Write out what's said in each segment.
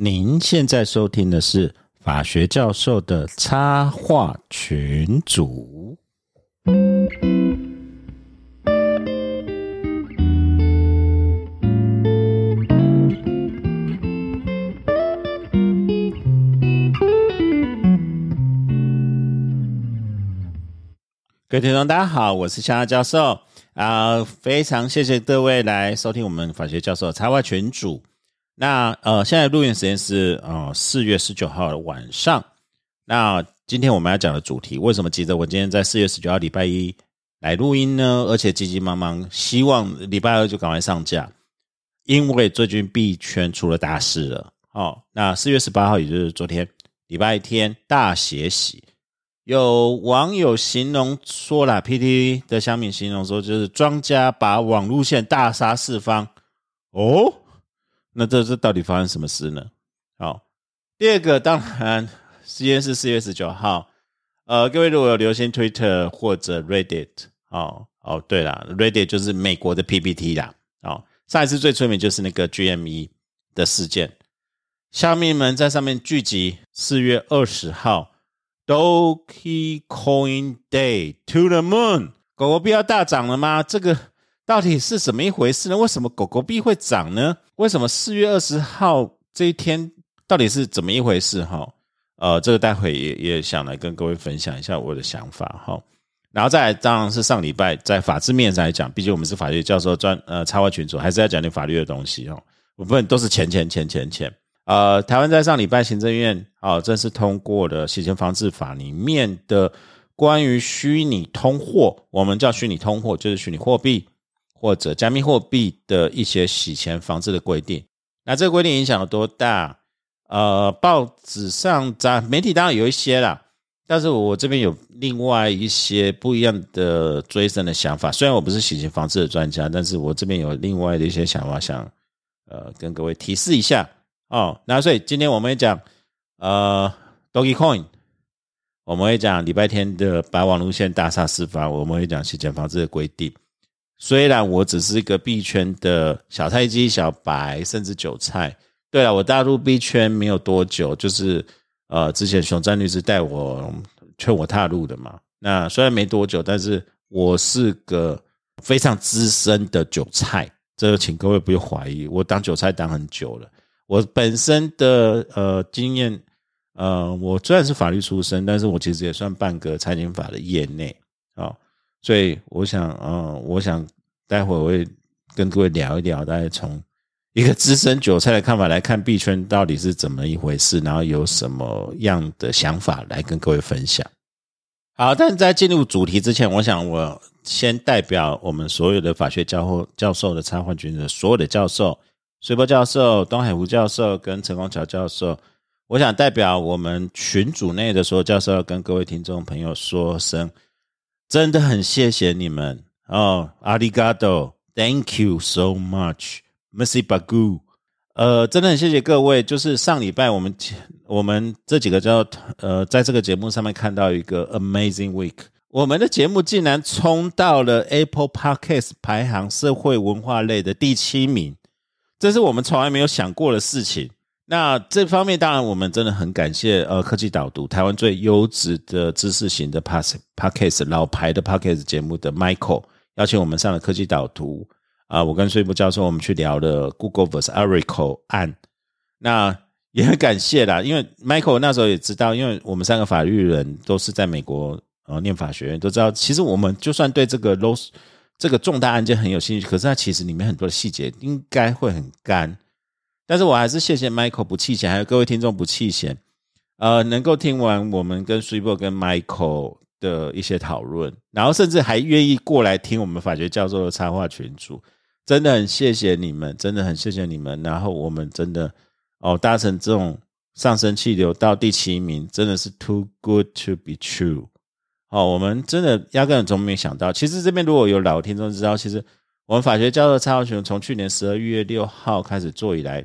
您现在收听的是法学教授的插画群组。各位听众，大家好，我是香教授啊，非常谢谢各位来收听我们法学教授插画群组。那呃，现在录音时间是呃四月十九号的晚上。那今天我们要讲的主题，为什么急着我今天在四月十九号礼拜一来录音呢？而且急急忙忙，希望礼拜二就赶快上架，因为最近币圈出了大事了。哦，那四月十八号，也就是昨天礼拜天，大血洗，有网友形容说了，PT 的乡民形容说，就是庄家把网路线大杀四方。哦。那这这到底发生什么事呢？好，第二个当然时间是四月十九号。呃，各位如果有留心 Twitter 或者 Reddit，哦哦，对了，Reddit 就是美国的 PPT 啦。哦，上一次最出名就是那个 GME 的事件，下面们在上面聚集。四月二十号，Doge Coin Day to the Moon，狗狗币要大涨了吗？这个。到底是怎么一回事呢？为什么狗狗币会涨呢？为什么四月二十号这一天到底是怎么一回事？哈，呃，这个待会也也想来跟各位分享一下我的想法哈。然后再来，当然是上礼拜在法制面上来讲，毕竟我们是法律教授专呃插话群主，还是要讲点法律的东西哈。部分都是钱钱钱钱钱。呃，台湾在上礼拜行政院啊正式通过的洗钱防治法里面的关于虚拟通货，我们叫虚拟通货，就是虚拟货币。或者加密货币的一些洗钱防治的规定，那这个规定影响有多大？呃，报纸上、在媒体当然有一些啦，但是我这边有另外一些不一样的追升的想法。虽然我不是洗钱防治的专家，但是我这边有另外的一些想法，想呃跟各位提示一下哦。那所以今天我们会讲呃，Doge Coin，我们会讲礼拜天的白网路线大厦事发，我们会讲洗钱防治的规定。虽然我只是一个币圈的小菜鸡、小白，甚至韭菜。对了，我大入币圈没有多久，就是呃，之前熊占律师带我劝我踏入的嘛。那虽然没多久，但是我是个非常资深的韭菜，这个请各位不用怀疑，我当韭菜当很久了。我本身的呃经验，呃，我虽然是法律出身，但是我其实也算半个财经法的业内。所以我想，嗯，我想待会我会跟各位聊一聊，大概从一个资深韭菜的看法来看币圈到底是怎么一回事，然后有什么样的想法来跟各位分享。好，但在进入主题之前，我想我先代表我们所有的法学教授教授的插画群的所有的教授，水波教授、东海湖教授跟陈光桥教授，我想代表我们群组内的所有教授，跟各位听众朋友说声。真的很谢谢你们哦，阿里嘎多，Thank you so much，Merci beaucoup。呃，真的很谢谢各位。就是上礼拜我们我们这几个叫呃，在这个节目上面看到一个 Amazing Week，我们的节目竟然冲到了 Apple Podcast 排行社会文化类的第七名，这是我们从来没有想过的事情。那这方面当然，我们真的很感谢呃科技导读台湾最优质的知识型的 pass podcast 老牌的 podcast 节目的 Michael 邀请我们上了科技导读啊，我跟税部教授我们去聊了 Google vs Oracle 案，那也很感谢啦，因为 Michael 那时候也知道，因为我们三个法律人都是在美国呃念法学院，都知道其实我们就算对这个 loss 这个重大案件很有兴趣，可是它其实里面很多的细节应该会很干。但是我还是谢谢 Michael 不弃嫌，还有各位听众不弃嫌，呃，能够听完我们跟 s u p e 跟 Michael 的一些讨论，然后甚至还愿意过来听我们法学教授的插画群组，真的很谢谢你们，真的很谢谢你们。然后我们真的哦，搭乘这种上升气流到第七名，真的是 too good to be true。哦，我们真的压根从没想到。其实这边如果有老听众知道，其实。我们法学教授蔡浩群从去年十二月六号开始做以来，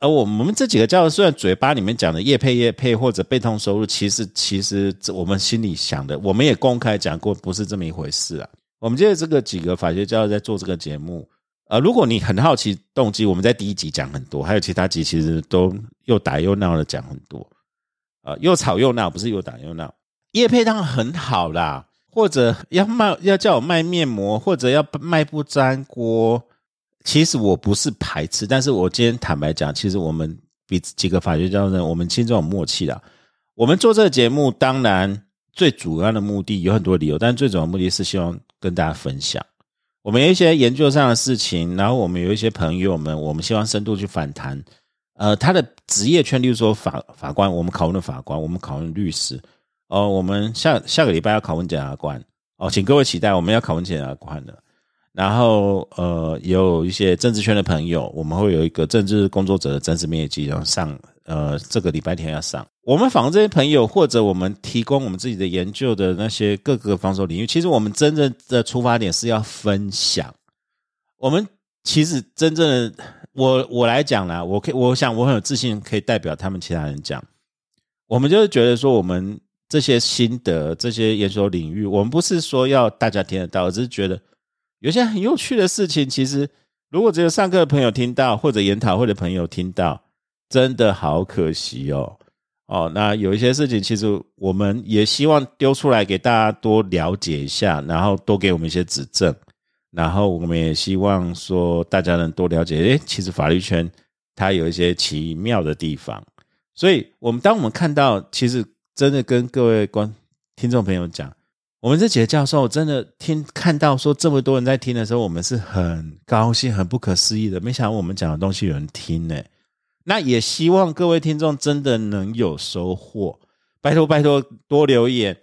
而我们这几个教授虽然嘴巴里面讲的业配业配或者被动收入，其实其实我们心里想的，我们也公开讲过，不是这么一回事啊。我们现在这个几个法学教授在做这个节目，呃，如果你很好奇动机，我们在第一集讲很多，还有其他集其实都又打又闹的讲很多，呃，又吵又闹，不是又打又闹。叶配当然很好啦，或者要卖要叫我卖面膜，或者要卖不粘锅，其实我不是排斥，但是我今天坦白讲，其实我们比几个法学教授，我们心中有默契的。我们做这个节目，当然最主要的目的有很多理由，但最主要目的是希望跟大家分享。我们有一些研究上的事情，然后我们有一些朋友们，我们希望深度去反弹。呃，他的职业圈，例如说法法官，我们考问的法官，我们考问律师。哦，我们下下个礼拜要考问检察官。哦，请各位期待，我们要考问检察官的。然后呃，有一些政治圈的朋友，我们会有一个政治工作者的真实面积，然后上呃这个礼拜天要上。我们访这些朋友，或者我们提供我们自己的研究的那些各个防守领域，其实我们真正的出发点是要分享。我们其实真正的我我来讲啦，我可以我想我很有自信可以代表他们其他人讲。我们就是觉得说，我们这些心得、这些研究领域，我们不是说要大家听得到，只是觉得有些很有趣的事情，其实如果只有上课的朋友听到，或者研讨会的朋友听到，真的好可惜哦。哦，那有一些事情，其实我们也希望丢出来给大家多了解一下，然后多给我们一些指正，然后我们也希望说大家能多了解，诶，其实法律圈它有一些奇妙的地方，所以我们当我们看到，其实真的跟各位观听众朋友讲，我们这几个教授真的听看到说这么多人在听的时候，我们是很高兴、很不可思议的，没想到我们讲的东西有人听呢。那也希望各位听众真的能有收获，拜托拜托多留言，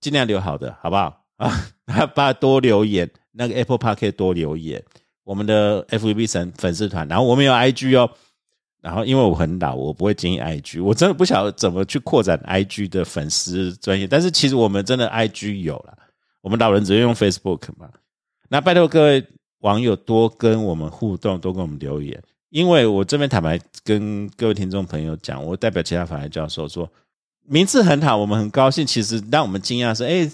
尽量留好的，好不好啊？把多留言，那个 Apple Park 多留言，我们的 FVB 神粉丝团，然后我们有 IG 哦，然后因为我很老，我不会经营 IG，我真的不晓得怎么去扩展 IG 的粉丝专业，但是其实我们真的 IG 有了，我们老人只会用 Facebook 嘛，那拜托各位网友多跟我们互动，多跟我们留言。因为我这边坦白跟各位听众朋友讲，我代表其他法律教授说，名字很好，我们很高兴。其实让我们惊讶是，哎，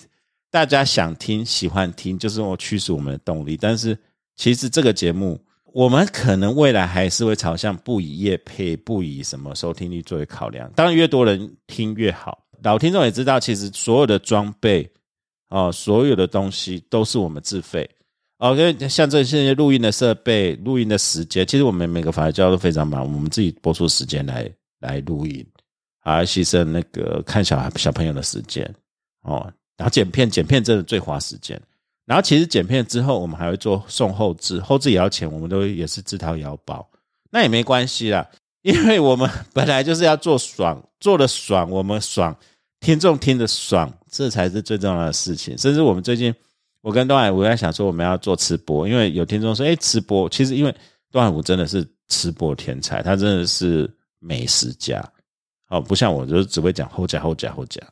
大家想听、喜欢听，就是我驱使我们的动力。但是其实这个节目，我们可能未来还是会朝向不以业配、不以什么收听率作为考量。当然，越多人听越好。老听众也知道，其实所有的装备哦，所有的东西都是我们自费。哦，因为像这些录音的设备、录音的时间，其实我们每个法律教都非常忙，我们自己播出时间来来录音，啊，牺牲那个看小孩小朋友的时间，哦，然后剪片，剪片真的最花时间。然后其实剪片之后，我们还会做送后置，后置也要钱，我们都也是自掏腰包，那也没关系啦，因为我们本来就是要做爽，做的爽，我们爽，听众听的爽，这才是最重要的事情。甚至我们最近。我跟段海武在想说，我们要做吃播，因为有听众说，哎，吃播其实因为段海武真的是吃播天才，他真的是美食家，哦，不像我，就是只会讲后夹后夹后夹，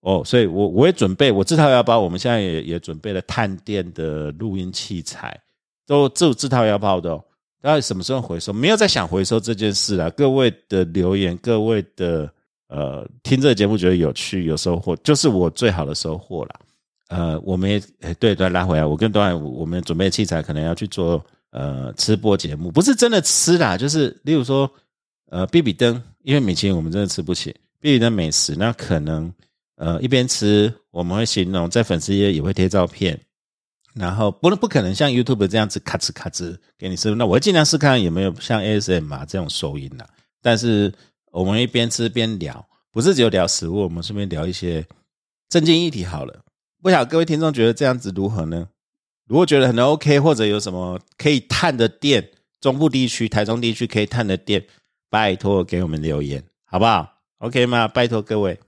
哦，所以我我也准备，我这套腰包，我们现在也也准备了探店的录音器材，都这这套腰包的，哦，那什么时候回收？没有在想回收这件事了。各位的留言，各位的呃，听这个节目觉得有趣有收获，就是我最好的收获了。呃，我们也对对拉回来，我跟段海我们准备器材可能要去做呃吃播节目，不是真的吃啦，就是例如说呃 B B 灯，因为米其林我们真的吃不起 B B 灯美食，那可能呃一边吃我们会形容在粉丝页也会贴照片，然后不能不可能像 YouTube 这样子咔哧咔哧给你吃，那我会尽量试看有没有像 ASM 啊这种收音啦，但是我们一边吃边聊，不是只有聊食物，我们顺便聊一些正经议题好了。不晓各位听众觉得这样子如何呢？如果觉得很 OK，或者有什么可以探的店，中部地区、台中地区可以探的店，拜托给我们留言，好不好？OK 吗？拜托各位，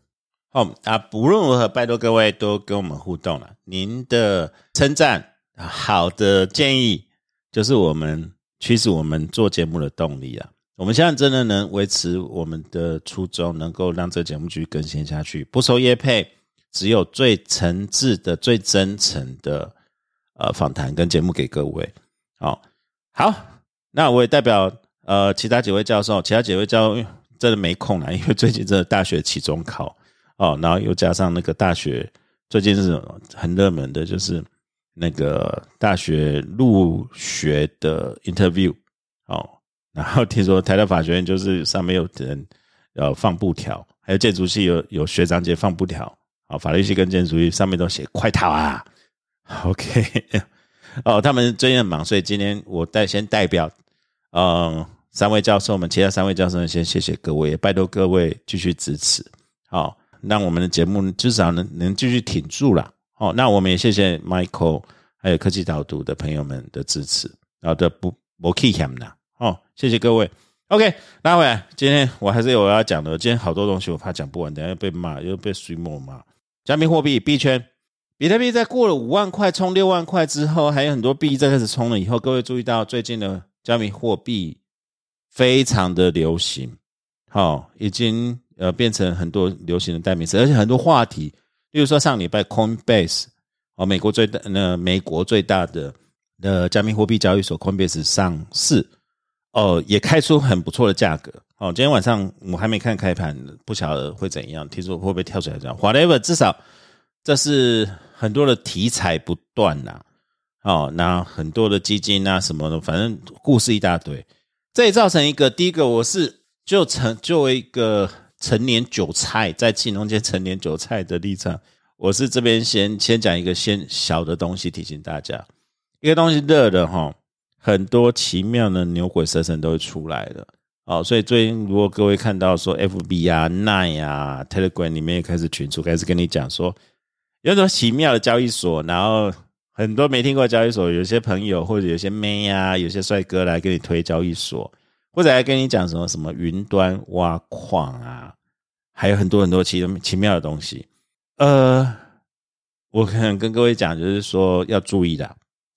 好啊，不论如何，拜托各位都跟我们互动了。您的称赞、好的建议，就是我们驱使我们做节目的动力啊！我们现在真的能维持我们的初衷，能够让这节目继续更新下去，不收业配。只有最诚挚的、最真诚的呃访谈跟节目给各位，好，好，那我也代表呃其他几位教授，其他几位教授真的没空了，因为最近真的大学期中考哦，然后又加上那个大学最近是很热门的，就是那个大学入学的 interview 哦，然后听说台大法学院就是上面有人要放布条，还有建筑系有有学长姐放布条，啊，法律系跟建筑系上面都写快逃啊，OK，哦，他们最近很忙，所以今天我代先代表，嗯，三位教授们，其他三位教授们先谢谢各位，拜托各位继续支持，好，让我们的节目至少能能继续挺住了。哦，那我们也谢谢 Michael 还有科技导读的朋友们的支持，好的不不 k 欠的哦，谢谢各位。OK，拉回来，今天我还是有要讲的。今天好多东西我怕讲不完，等下又被骂，又被水某骂。加密货币币圈，比特币在过了五万块冲六万块之后，还有很多币在开始冲了以后，各位注意到最近的加密货币非常的流行，好，已经呃变成很多流行的代名词，而且很多话题。例如说，上礼拜 Coinbase 哦，美国最大那美国最大的的加密货币交易所 Coinbase 上市哦，也开出很不错的价格哦。今天晚上我还没看开盘，不晓得会怎样，听说会不会跳出来这样？Whatever，至少这是很多的题材不断呐。哦，那很多的基金啊什么的，反正故事一大堆。这也造成一个，第一个我是就成作为一个。成年韭菜在金融界成年韭菜的立场，我是这边先先讲一个先小的东西提醒大家，一个东西热的哈，很多奇妙的牛鬼蛇神都会出来的哦。所以最近如果各位看到说 F B 啊、Nine 啊、Telegram 里面也开始群出，开始跟你讲说有种奇妙的交易所，然后很多没听过交易所，有些朋友或者有些妹啊、有些帅哥来给你推交易所。或者还跟你讲什么什么云端挖矿啊，还有很多很多奇奇妙的东西。呃，我可能跟各位讲，就是说要注意的，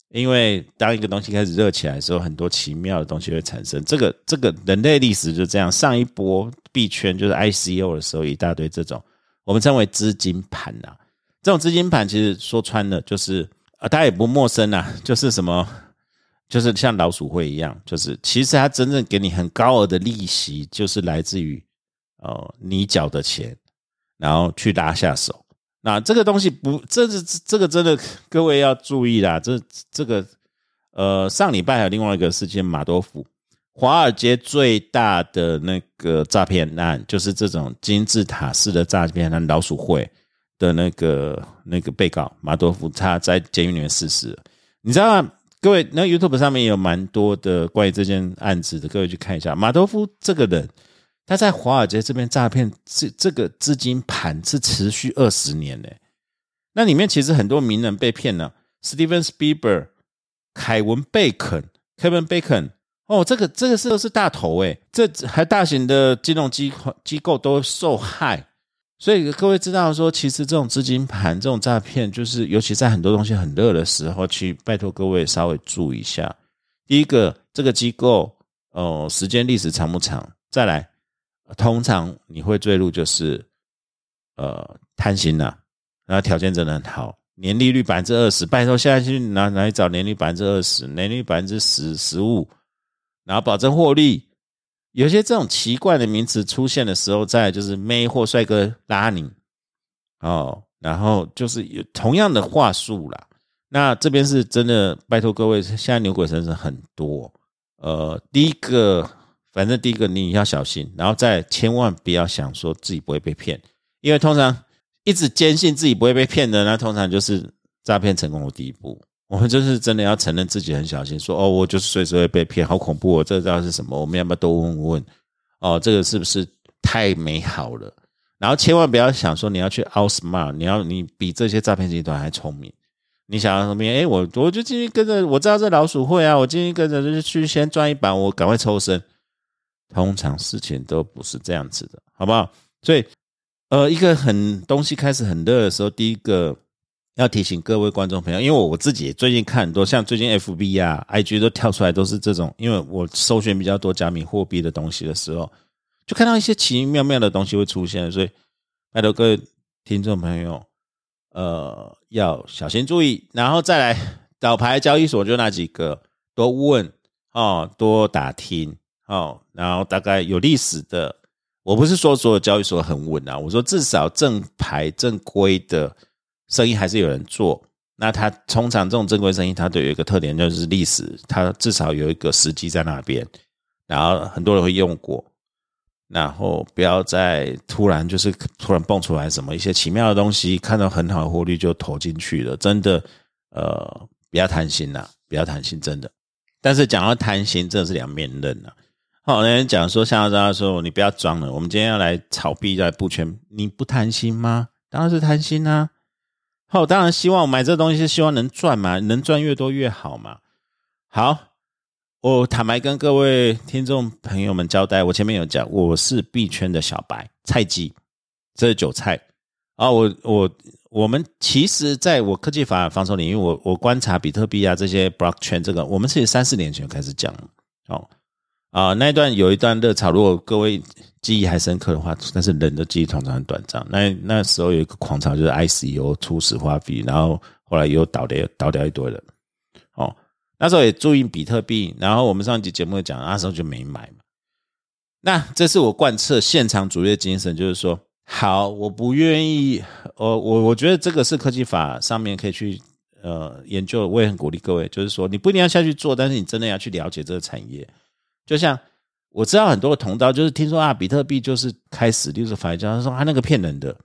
因为当一个东西开始热起来的时候，很多奇妙的东西会产生。这个这个人类历史就这样，上一波币圈就是 ICO 的时候，一大堆这种我们称为资金盘呐。这种资金盘其实说穿了，就是啊，大家也不陌生啊，就是什么。就是像老鼠会一样，就是其实它真正给你很高额的利息，就是来自于哦你缴的钱，然后去拉下手。那这个东西不，这是这个真的各位要注意啦。这这个呃上礼拜还有另外一个事件，马多夫，华尔街最大的那个诈骗案，就是这种金字塔式的诈骗案，老鼠会的那个那个被告马多夫，他在监狱里面逝世，你知道吗？各位，那 YouTube 上面也有蛮多的关于这件案子的，各位去看一下。马多夫这个人，他在华尔街这边诈骗，这这个资金盘是持续二十年呢。那里面其实很多名人被骗了，Steven Spieber、凯文贝肯、Kevin Bacon，哦，这个这个是都是大头诶，这还大型的金融机机构都受害。所以各位知道说，其实这种资金盘、这种诈骗，就是尤其在很多东西很热的时候，去拜托各位稍微注意一下。第一个，这个机构哦，时间历史长不长？再来，通常你会坠入就是呃贪心呐，然后条件真的很好，年利率百分之二十，拜托现在去拿哪里找年利百分之二十，年利百分之十十五，然后保证获利。有些这种奇怪的名词出现的时候，在就是妹或帅哥拉你哦，然后就是有同样的话术啦。那这边是真的，拜托各位，现在牛鬼神神很多。呃，第一个，反正第一个你要小心，然后再千万不要想说自己不会被骗，因为通常一直坚信自己不会被骗的，那通常就是诈骗成功的第一步。我们就是真的要承认自己很小心，说哦，我就是随时会被骗，好恐怖！哦！这知道是什么？我们要不要多问问？哦，这个是不是太美好了？然后千万不要想说你要去 outsmart，你要你比这些诈骗集团还聪明。你想要什么？哎，我我就进去跟着，我知道这老鼠会啊，我进去跟着就是去先赚一把，我赶快抽身。通常事情都不是这样子的，好不好？所以，呃，一个很东西开始很热的时候，第一个。要提醒各位观众朋友，因为我我自己最近看很多，像最近 F B 啊、I G 都跳出来都是这种，因为我搜寻比较多加密货币的东西的时候，就看到一些奇奇妙妙的东西会出现，所以拜托各位听众朋友，呃，要小心注意，然后再来倒牌交易所就那几个，多问哦，多打听哦，然后大概有历史的，我不是说所有交易所很稳啊，我说至少正牌正规的。生意还是有人做，那它通常这种正规生意，它都有一个特点，就是历史，它至少有一个时机在那边，然后很多人会用过，然后不要再突然就是突然蹦出来什么一些奇妙的东西，看到很好的获利就投进去了，真的，呃，不要贪心呐，不要贪心，真的。但是讲到贪心，真的是两面刃呐。好，那人讲说，像大家说，你不要装了，我们今天要来炒币，来布圈，你不贪心吗？当然是贪心啊。好，当然希望买这东西是希望能赚嘛，能赚越多越好嘛。好，我坦白跟各位听众朋友们交代，我前面有讲，我是币圈的小白菜鸡，这是韭菜啊。我我我们其实在我科技法防守领域，我我观察比特币啊这些 block 圈这个，我们是三四年前开始讲哦。啊，那一段有一段热潮，如果各位记忆还深刻的话，但是人的记忆通常很短暂。那那时候有一个狂潮，就是 ICO 初始化币，然后后来又倒掉倒掉一堆人。哦，那时候也注意比特币，然后我们上一集节目讲，那时候就没买嘛。那这是我贯彻现场主义的精神，就是说，好，我不愿意，我我我觉得这个是科技法上面可以去呃研究，我也很鼓励各位，就是说，你不一定要下去做，但是你真的要去了解这个产业。就像我知道很多的同道，就是听说啊，比特币就是开始，就是反正他说他那个骗人的。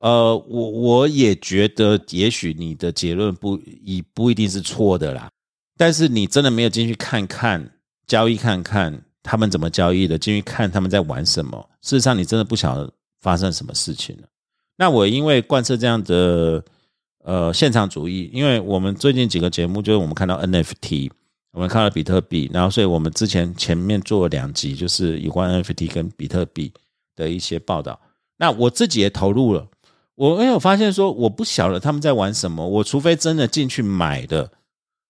呃，我我也觉得，也许你的结论不一不一定是错的啦。但是你真的没有进去看看交易，看看他们怎么交易的，进去看他们在玩什么。事实上，你真的不晓得发生什么事情了。那我因为贯彻这样的呃现场主义，因为我们最近几个节目就是我们看到 NFT。我们看了比特币，然后所以我们之前前面做了两集，就是有关 NFT 跟比特币的一些报道。那我自己也投入了，我没有发现说我不晓得他们在玩什么，我除非真的进去买的，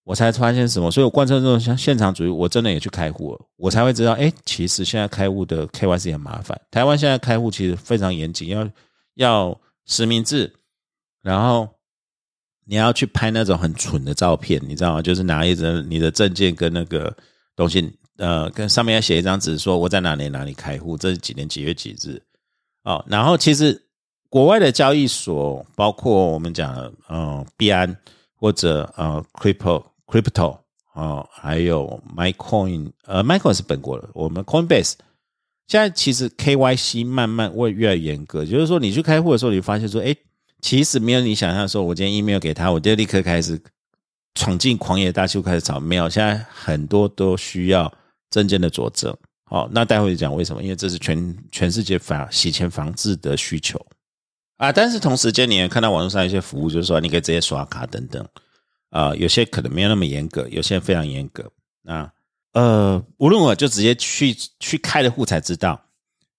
我才发现什么。所以我贯彻这种像现场主义，我真的也去开户了，我才会知道，哎，其实现在开户的 KYC 很麻烦。台湾现在开户其实非常严谨，要要实名制，然后。你要去拍那种很蠢的照片，你知道吗？就是拿一张你的证件跟那个东西，呃，跟上面要写一张纸，说我在哪里哪里开户，这是几年几月几日哦。然后其实国外的交易所，包括我们讲的呃币安或者呃 crypto crypto 哦，还有 mycoin，呃 mycoin 是本国的，我们 coinbase 现在其实 KYC 慢慢会越来越严格，就是说你去开户的时候，你发现说，哎。其实没有你想象说，我今天 email 给他，我就立刻开始闯进狂野大秀开始找。没有，现在很多都需要证件的佐证。好，那待会讲为什么？因为这是全全世界防洗钱防治的需求啊。但是同时间，你也看到网络上一些服务，就是说你可以直接刷卡等等啊。有些可能没有那么严格，有些非常严格。那呃，无论我就直接去去开了户才知道。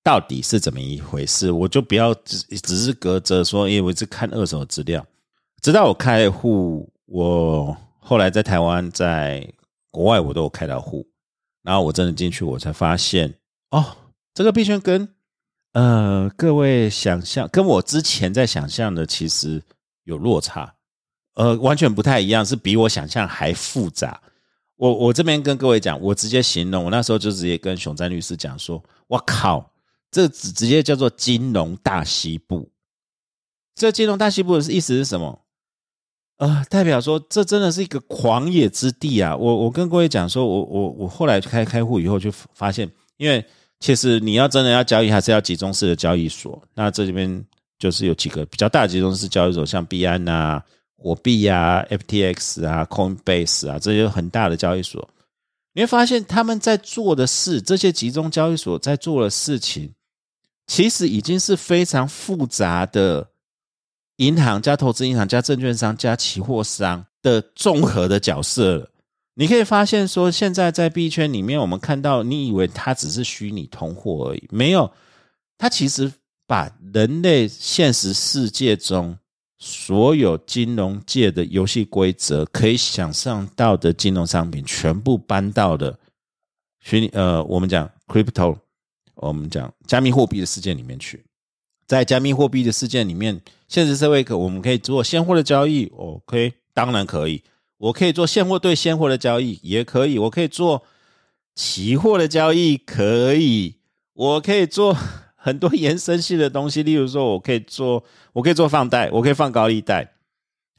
到底是怎么一回事？我就不要只只是隔着说，因为我是看二手资料。直到我开户，我后来在台湾、在国外，我都有开到户。然后我真的进去，我才发现，哦，这个币圈跟呃各位想象，跟我之前在想象的其实有落差，呃，完全不太一样，是比我想象还复杂。我我这边跟各位讲，我直接形容，我那时候就直接跟熊占律师讲说，我靠！这直直接叫做金融大西部。这金融大西部的意思是什么？呃，代表说这真的是一个狂野之地啊！我我跟各位讲说，我我我后来开开户以后就发现，因为其实你要真的要交易，还是要集中式的交易所。那这里边就是有几个比较大的集中式交易所，像币安啊、火币啊、FTX 啊、Coinbase 啊这些很大的交易所，你会发现他们在做的事，这些集中交易所在做的事情。其实已经是非常复杂的银行加投资银行加证券商加期货商的综合的角色了。你可以发现说，现在在币圈里面，我们看到，你以为它只是虚拟通货而已，没有，它其实把人类现实世界中所有金融界的游戏规则可以想象到的金融商品，全部搬到了虚拟呃，我们讲 crypto。我们讲加密货币的事件里面去，在加密货币的事件里面，现实社会可我们可以做现货的交易，OK，当然可以。我可以做现货对现货的交易，也可以。我可以做期货的交易，可以。我可以做很多延伸性的东西，例如说，我可以做，我可以做放贷，我可以放高利贷。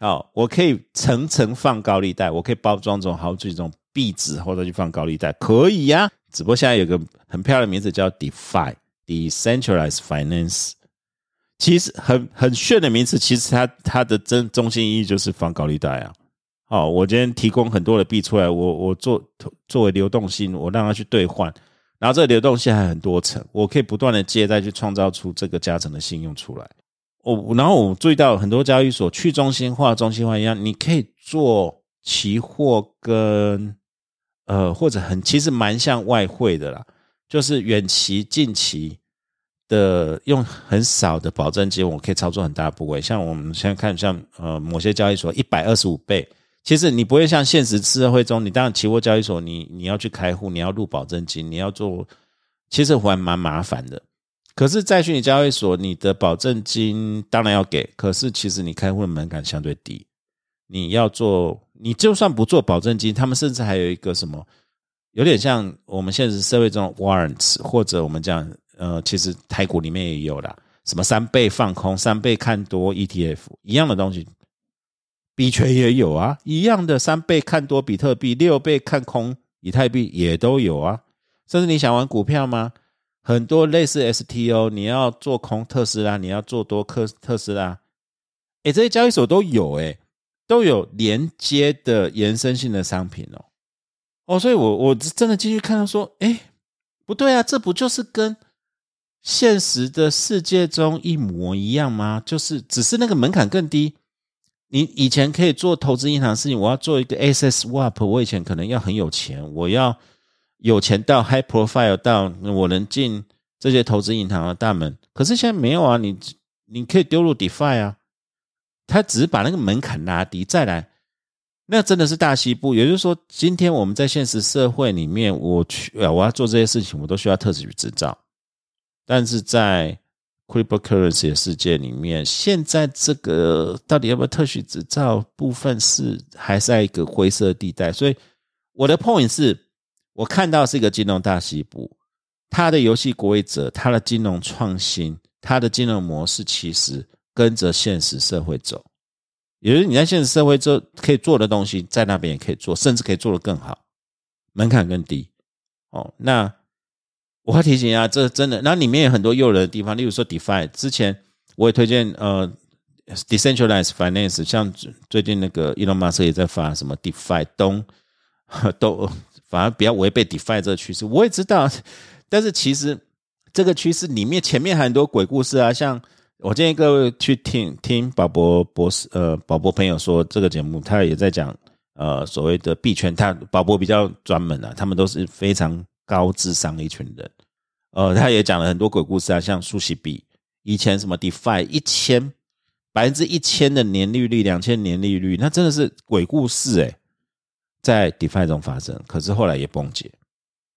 好，我可以层层放高利贷，我可以包装成好几种币纸，或者去放高利贷，可以呀。只不过现在有个很漂亮的名字叫 DeFi，Decentralized Finance，其实很很炫的名词，其实它它的真中心意义就是放高利贷啊。好，我今天提供很多的币出来，我我做作为流动性，我让它去兑换，然后这个流动性还很多层，我可以不断的借贷去创造出这个加成的信用出来。我然后我注意到很多交易所去中心化、中心化一样，你可以做期货跟呃或者很其实蛮像外汇的啦，就是远期、近期的用很少的保证金，我可以操作很大的部位。像我们现在看，像呃某些交易所一百二十五倍，其实你不会像现实社会中，你当然期货交易所你你要去开户，你要入保证金，你要做，其实还蛮麻烦的。可是，在虚拟交易所，你的保证金当然要给，可是其实你开户的门槛相对低。你要做，你就算不做保证金，他们甚至还有一个什么，有点像我们现实社会中的 warrants，或者我们讲，呃，其实台股里面也有啦，什么三倍放空、三倍看多 ETF 一样的东西，币权也有啊，一样的三倍看多比特币，六倍看空以太币也都有啊。甚至你想玩股票吗？很多类似 STO，你要做空特斯拉，你要做多克特斯拉，哎，这些交易所都有，哎，都有连接的延伸性的商品哦，哦，所以我我真的进去看到说，哎，不对啊，这不就是跟现实的世界中一模一样吗？就是只是那个门槛更低，你以前可以做投资银行的事情，我要做一个 SS Swap，我以前可能要很有钱，我要。有钱到 high profile 到我能进这些投资银行的大门，可是现在没有啊！你你可以丢入 DeFi 啊，他只是把那个门槛拉低，再来，那真的是大西部。也就是说，今天我们在现实社会里面，我去，我要做这些事情，我都需要特许执照。但是在 cryptocurrency 的世界里面，现在这个到底要不要特许执照部分是还是在一个灰色地带。所以我的 point 是。我看到是一个金融大西部，它的游戏规则、它的金融创新、它的金融模式，其实跟着现实社会走。也就是你在现实社会做可以做的东西，在那边也可以做，甚至可以做得更好，门槛更低。哦，那我要提醒一下，这真的，那里面有很多诱人的地方，例如说 DeFi。之前我也推荐呃，Decentralized Finance，像最近那个 Elon Musk 也在发什么 DeFi 东 都。反而比较违背 DeFi 这个趋势，我也知道，但是其实这个趋势里面前面很多鬼故事啊，像我建议各位去听听宝博博士，呃，宝博朋友说这个节目，他也在讲呃所谓的币圈，他宝博比较专门啊，他们都是非常高智商的一群人，呃，他也讲了很多鬼故事啊，像苏西币以前什么 DeFi 一千百分之一千的年利率，两千年利率，那真的是鬼故事诶在 DeFi 中发生，可是后来也崩解，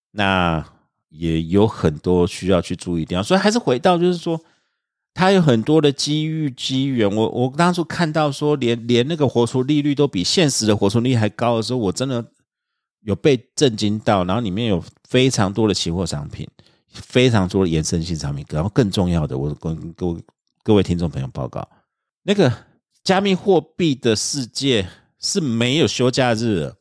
那也有很多需要去注意地方，所以还是回到就是说，它有很多的机遇机缘。我我当初看到说，连连那个活出利率都比现实的活出利率还高的时候，我真的有被震惊到。然后里面有非常多的期货商品，非常多的延伸性商品，然后更重要的，我跟各位各位听众朋友报告，那个加密货币的世界是没有休假日的。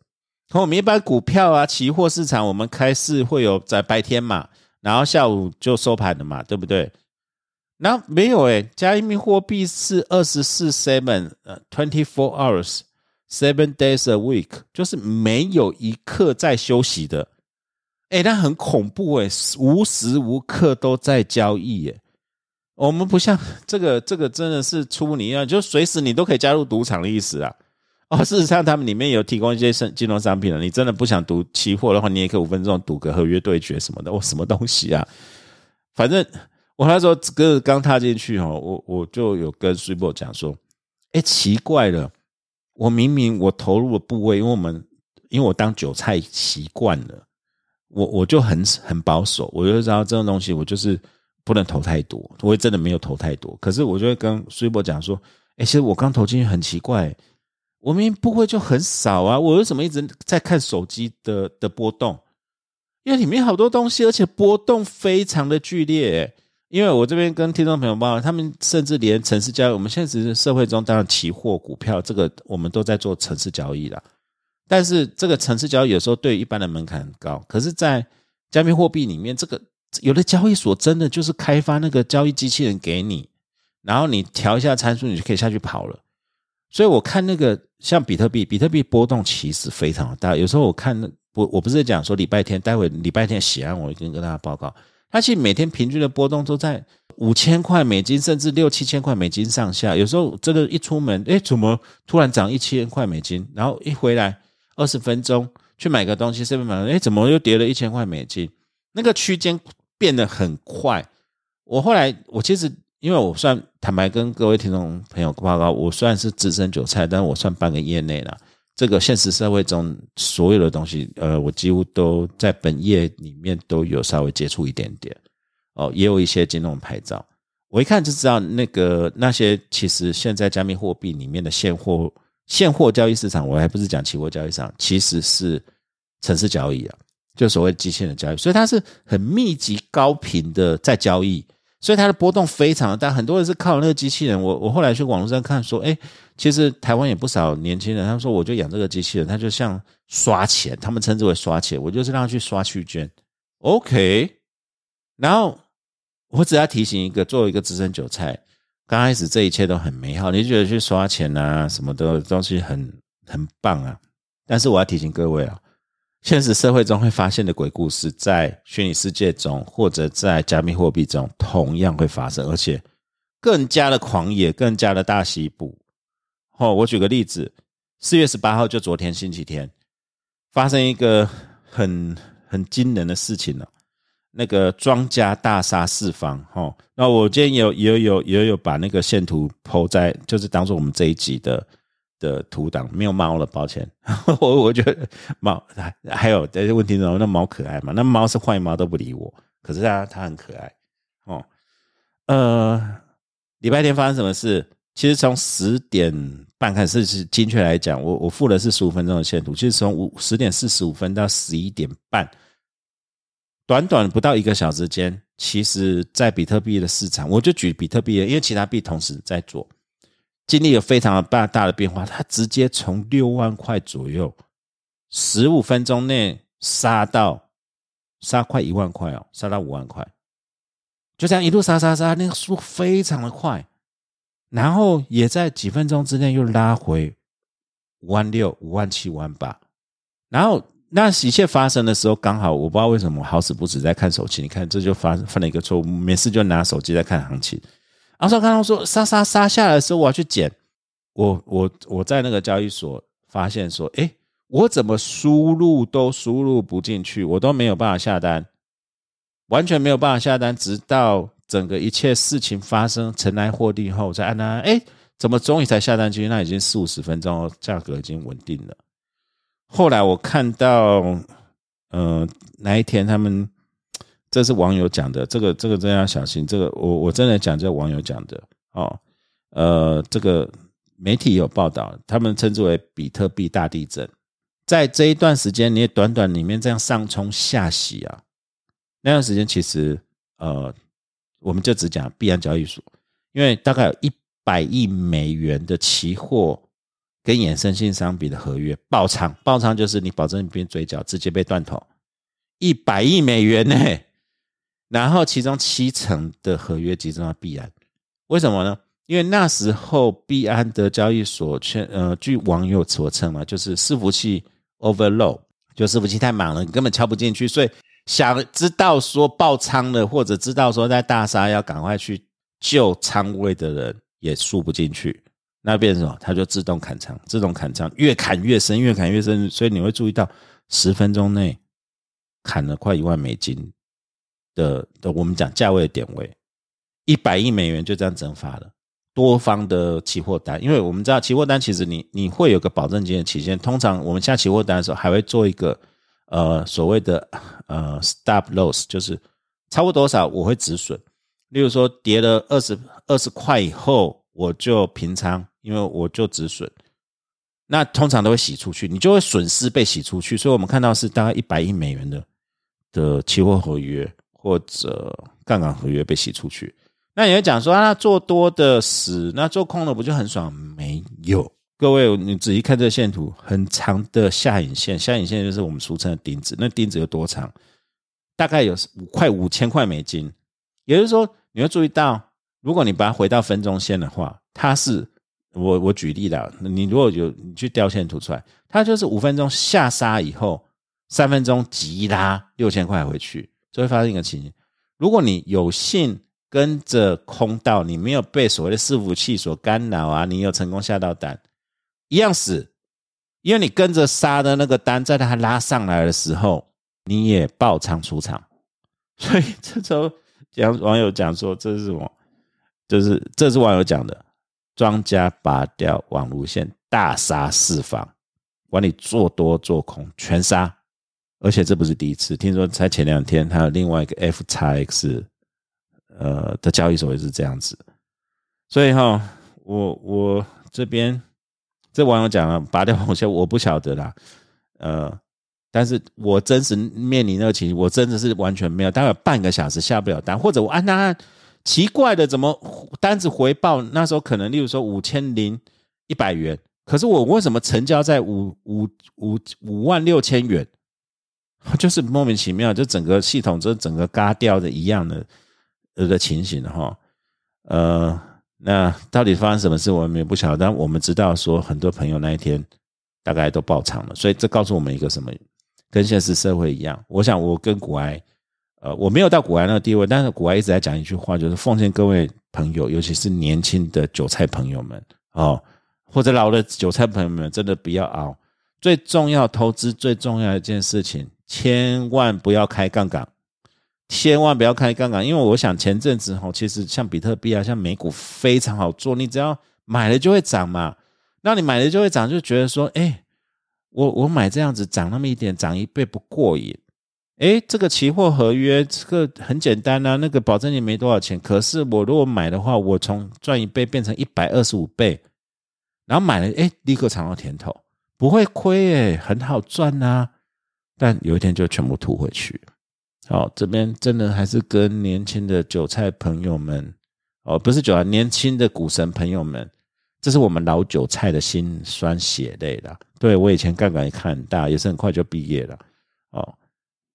我们一般股票啊，期货市场，我们开市会有在白天嘛，然后下午就收盘的嘛，对不对？然后没有诶，加密货币是二十四 seven 呃 twenty four hours seven days a week，就是没有一刻在休息的。诶，那很恐怖诶，无时无刻都在交易诶。我们不像这个，这个真的是出你要就随时你都可以加入赌场的意思啊。哦，事实上，他们里面有提供一些商金融商品了。你真的不想赌期货的话，你也可以五分钟赌个合约对决什么的。哦，什么东西啊？反正我那时候跟刚踏进去哦，我我就有跟 s u p e 讲说，哎，奇怪了，我明明我投入的部位，因为我们因为我当韭菜习惯了，我我就很很保守，我就知道这种东西我就是不能投太多，我也真的没有投太多。可是我就会跟 s u p e 讲说，哎，其实我刚投进去很奇怪。我明明不会就很少啊，我为什么一直在看手机的的波动？因为里面好多东西，而且波动非常的剧烈，因为我这边跟听众朋友报，他们甚至连城市交易，我们现实社会中当然期货、股票这个我们都在做城市交易了，但是这个城市交易有时候对一般的门槛很高，可是，在加密货币里面，这个有的交易所真的就是开发那个交易机器人给你，然后你调一下参数，你就可以下去跑了。所以我看那个像比特币，比特币波动其实非常大。有时候我看，我我不是讲说礼拜天，待会礼拜天写完，我跟跟大家报告，它其实每天平均的波动都在五千块美金，甚至六七千块美金上下。有时候这个，一出门，哎，怎么突然涨一千块美金？然后一回来，二十分钟去买个东西，顺便买，哎，怎么又跌了一千块美金？那个区间变得很快。我后来，我其实。因为我算坦白跟各位听众朋友报告，我算是资深韭菜，但我算半个业内了。这个现实社会中所有的东西，呃，我几乎都在本业里面都有稍微接触一点点。哦，也有一些金融牌照，我一看就知道那个那些其实现在加密货币里面的现货现货交易市场，我还不是讲期货交易市场，其实是城市交易啊，就所谓机器人交易，所以它是很密集高频的在交易。所以它的波动非常大，很多人是靠那个机器人。我我后来去网络上看说，哎，其实台湾也不少年轻人，他们说我就养这个机器人，他就像刷钱，他们称之为刷钱，我就是让他去刷区间，OK。然后我只要提醒一个，作为一个资深韭菜，刚开始这一切都很美好，你觉得去刷钱啊什么的东西很很棒啊，但是我要提醒各位啊。现实社会中会发现的鬼故事，在虚拟世界中或者在加密货币中同样会发生，而且更加的狂野，更加的大西部。哦，我举个例子，四月十八号就昨天星期天，发生一个很很惊人的事情了。那个庄家大杀四方，哈。那我今天有也有也有把那个线图抛在，就是当做我们这一集的。的图档没有猫了，抱歉。我我觉得猫还有这些问题呢。那猫可爱吗？那猫是坏猫都不理我，可是它它很可爱哦。呃，礼拜天发生什么事？其实从十点半开始，是精确来讲，我我付的是十五分钟的线图。其实从五十点四十五分到十一点半，短短不到一个小时间，其实在比特币的市场，我就举比特币，因为其他币同时在做。经历了非常大大的变化，它直接从六万块左右，十五分钟内杀到杀快一万块哦，杀到五万块，就这样一路杀杀杀，那个速度非常的快，然后也在几分钟之内又拉回五万六、五万七、五万八，然后那一切发生的时候，刚好我不知道为什么好死不死在看手机，你看这就发犯了一个错误，没事就拿手机在看行情。然后刚刚说杀杀杀下来的时候，我要去捡。我我我在那个交易所发现说，哎，我怎么输入都输入不进去，我都没有办法下单，完全没有办法下单。直到整个一切事情发生尘埃落定后，再按它，哎，怎么终于才下单进去？那已经四五十分钟，价格已经稳定了。后来我看到，嗯，那一天他们。这是网友讲的，这个这个真要小心。这个我我真的讲，这网友讲的哦。呃，这个媒体有报道，他们称之为比特币大地震。在这一段时间，你也短短里面这样上冲下洗啊，那段时间其实呃，我们就只讲币安交易所，因为大概有一百亿美元的期货跟衍生性商品的合约爆仓，爆仓就是你保证你边追缴直接被断头，一百亿美元呢。然后，其中七成的合约集中到币安，为什么呢？因为那时候币安的交易所，呃，据网友所称嘛，就是伺服器 overload，就伺服器太满了，你根本敲不进去。所以想知道说爆仓了，或者知道说在大杀要赶快去救仓位的人，也输不进去。那变成什么？它就自动砍仓，自动砍仓，越砍越深，越砍越深。所以你会注意到，十分钟内砍了快一万美金。的的，我们讲价位的点位，一百亿美元就这样蒸发了。多方的期货单，因为我们知道期货单其实你你会有个保证金的期限，通常我们下期货单的时候还会做一个呃所谓的呃 stop loss，就是超过多少我会止损。例如说跌了二十二十块以后，我就平仓，因为我就止损。那通常都会洗出去，你就会损失被洗出去。所以我们看到是大概一百亿美元的的期货合约。或者杠杆合约被洗出去。那你会讲说啊，做多的死，那做空的不就很爽？没有，各位，你仔细看这个线图，很长的下影线，下影线就是我们俗称的钉子。那钉子有多长？大概有五块五千块美金。也就是说，你会注意到，如果你把它回到分钟线的话，它是我我举例了，你如果有你去调线图出来，它就是五分钟下杀以后，三分钟急拉六千块回去，就会发生一个情形：如果你有幸。跟着空道，你没有被所谓的伺服器所干扰啊，你有成功下到单，一样死，因为你跟着杀的那个单，在它拉上来的时候，你也爆仓出场，所以这时候讲网友讲说，这是什么？就是这是网友讲的，庄家拔掉网路线，大杀四方，管你做多做空全杀，而且这不是第一次，听说才前两天还有另外一个 F 叉 X。呃，的交易所也是这样子，所以哈，我我这边这网友讲了拔掉红线，我不晓得啦，呃，但是我真实面临那个情形，我真的是完全没有，大概半个小时下不了单，或者我按那按奇怪的怎么单子回报，那时候可能例如说五千零一百元，可是我为什么成交在五五五五万六千元，就是莫名其妙，就整个系统就整个嘎掉的一样的。的情形哈，呃，那到底发生什么事，我们也不晓得。但我们知道说，很多朋友那一天大概都爆仓了，所以这告诉我们一个什么？跟现实社会一样。我想，我跟古埃，呃，我没有到古埃那个地位，但是古埃一直在讲一句话，就是奉劝各位朋友，尤其是年轻的韭菜朋友们哦，或者老的韭菜朋友们，真的不要熬。最重要投资最重要一件事情，千万不要开杠杆。千万不要开杠杆，因为我想前阵子哈，其实像比特币啊，像美股非常好做，你只要买了就会涨嘛。那你买了就会涨，就觉得说，哎，我我买这样子涨那么一点，涨一倍不过瘾。哎，这个期货合约这个很简单啊，那个保证金没多少钱，可是我如果买的话，我从赚一倍变成一百二十五倍，然后买了，哎，立刻尝到甜头，不会亏哎，很好赚呐。但有一天就全部吐回去。好，这边真的还是跟年轻的韭菜朋友们，哦，不是韭菜，年轻的股神朋友们，这是我们老韭菜的心酸血泪啦。对我以前杠杆也看很大，也是很快就毕业了。哦，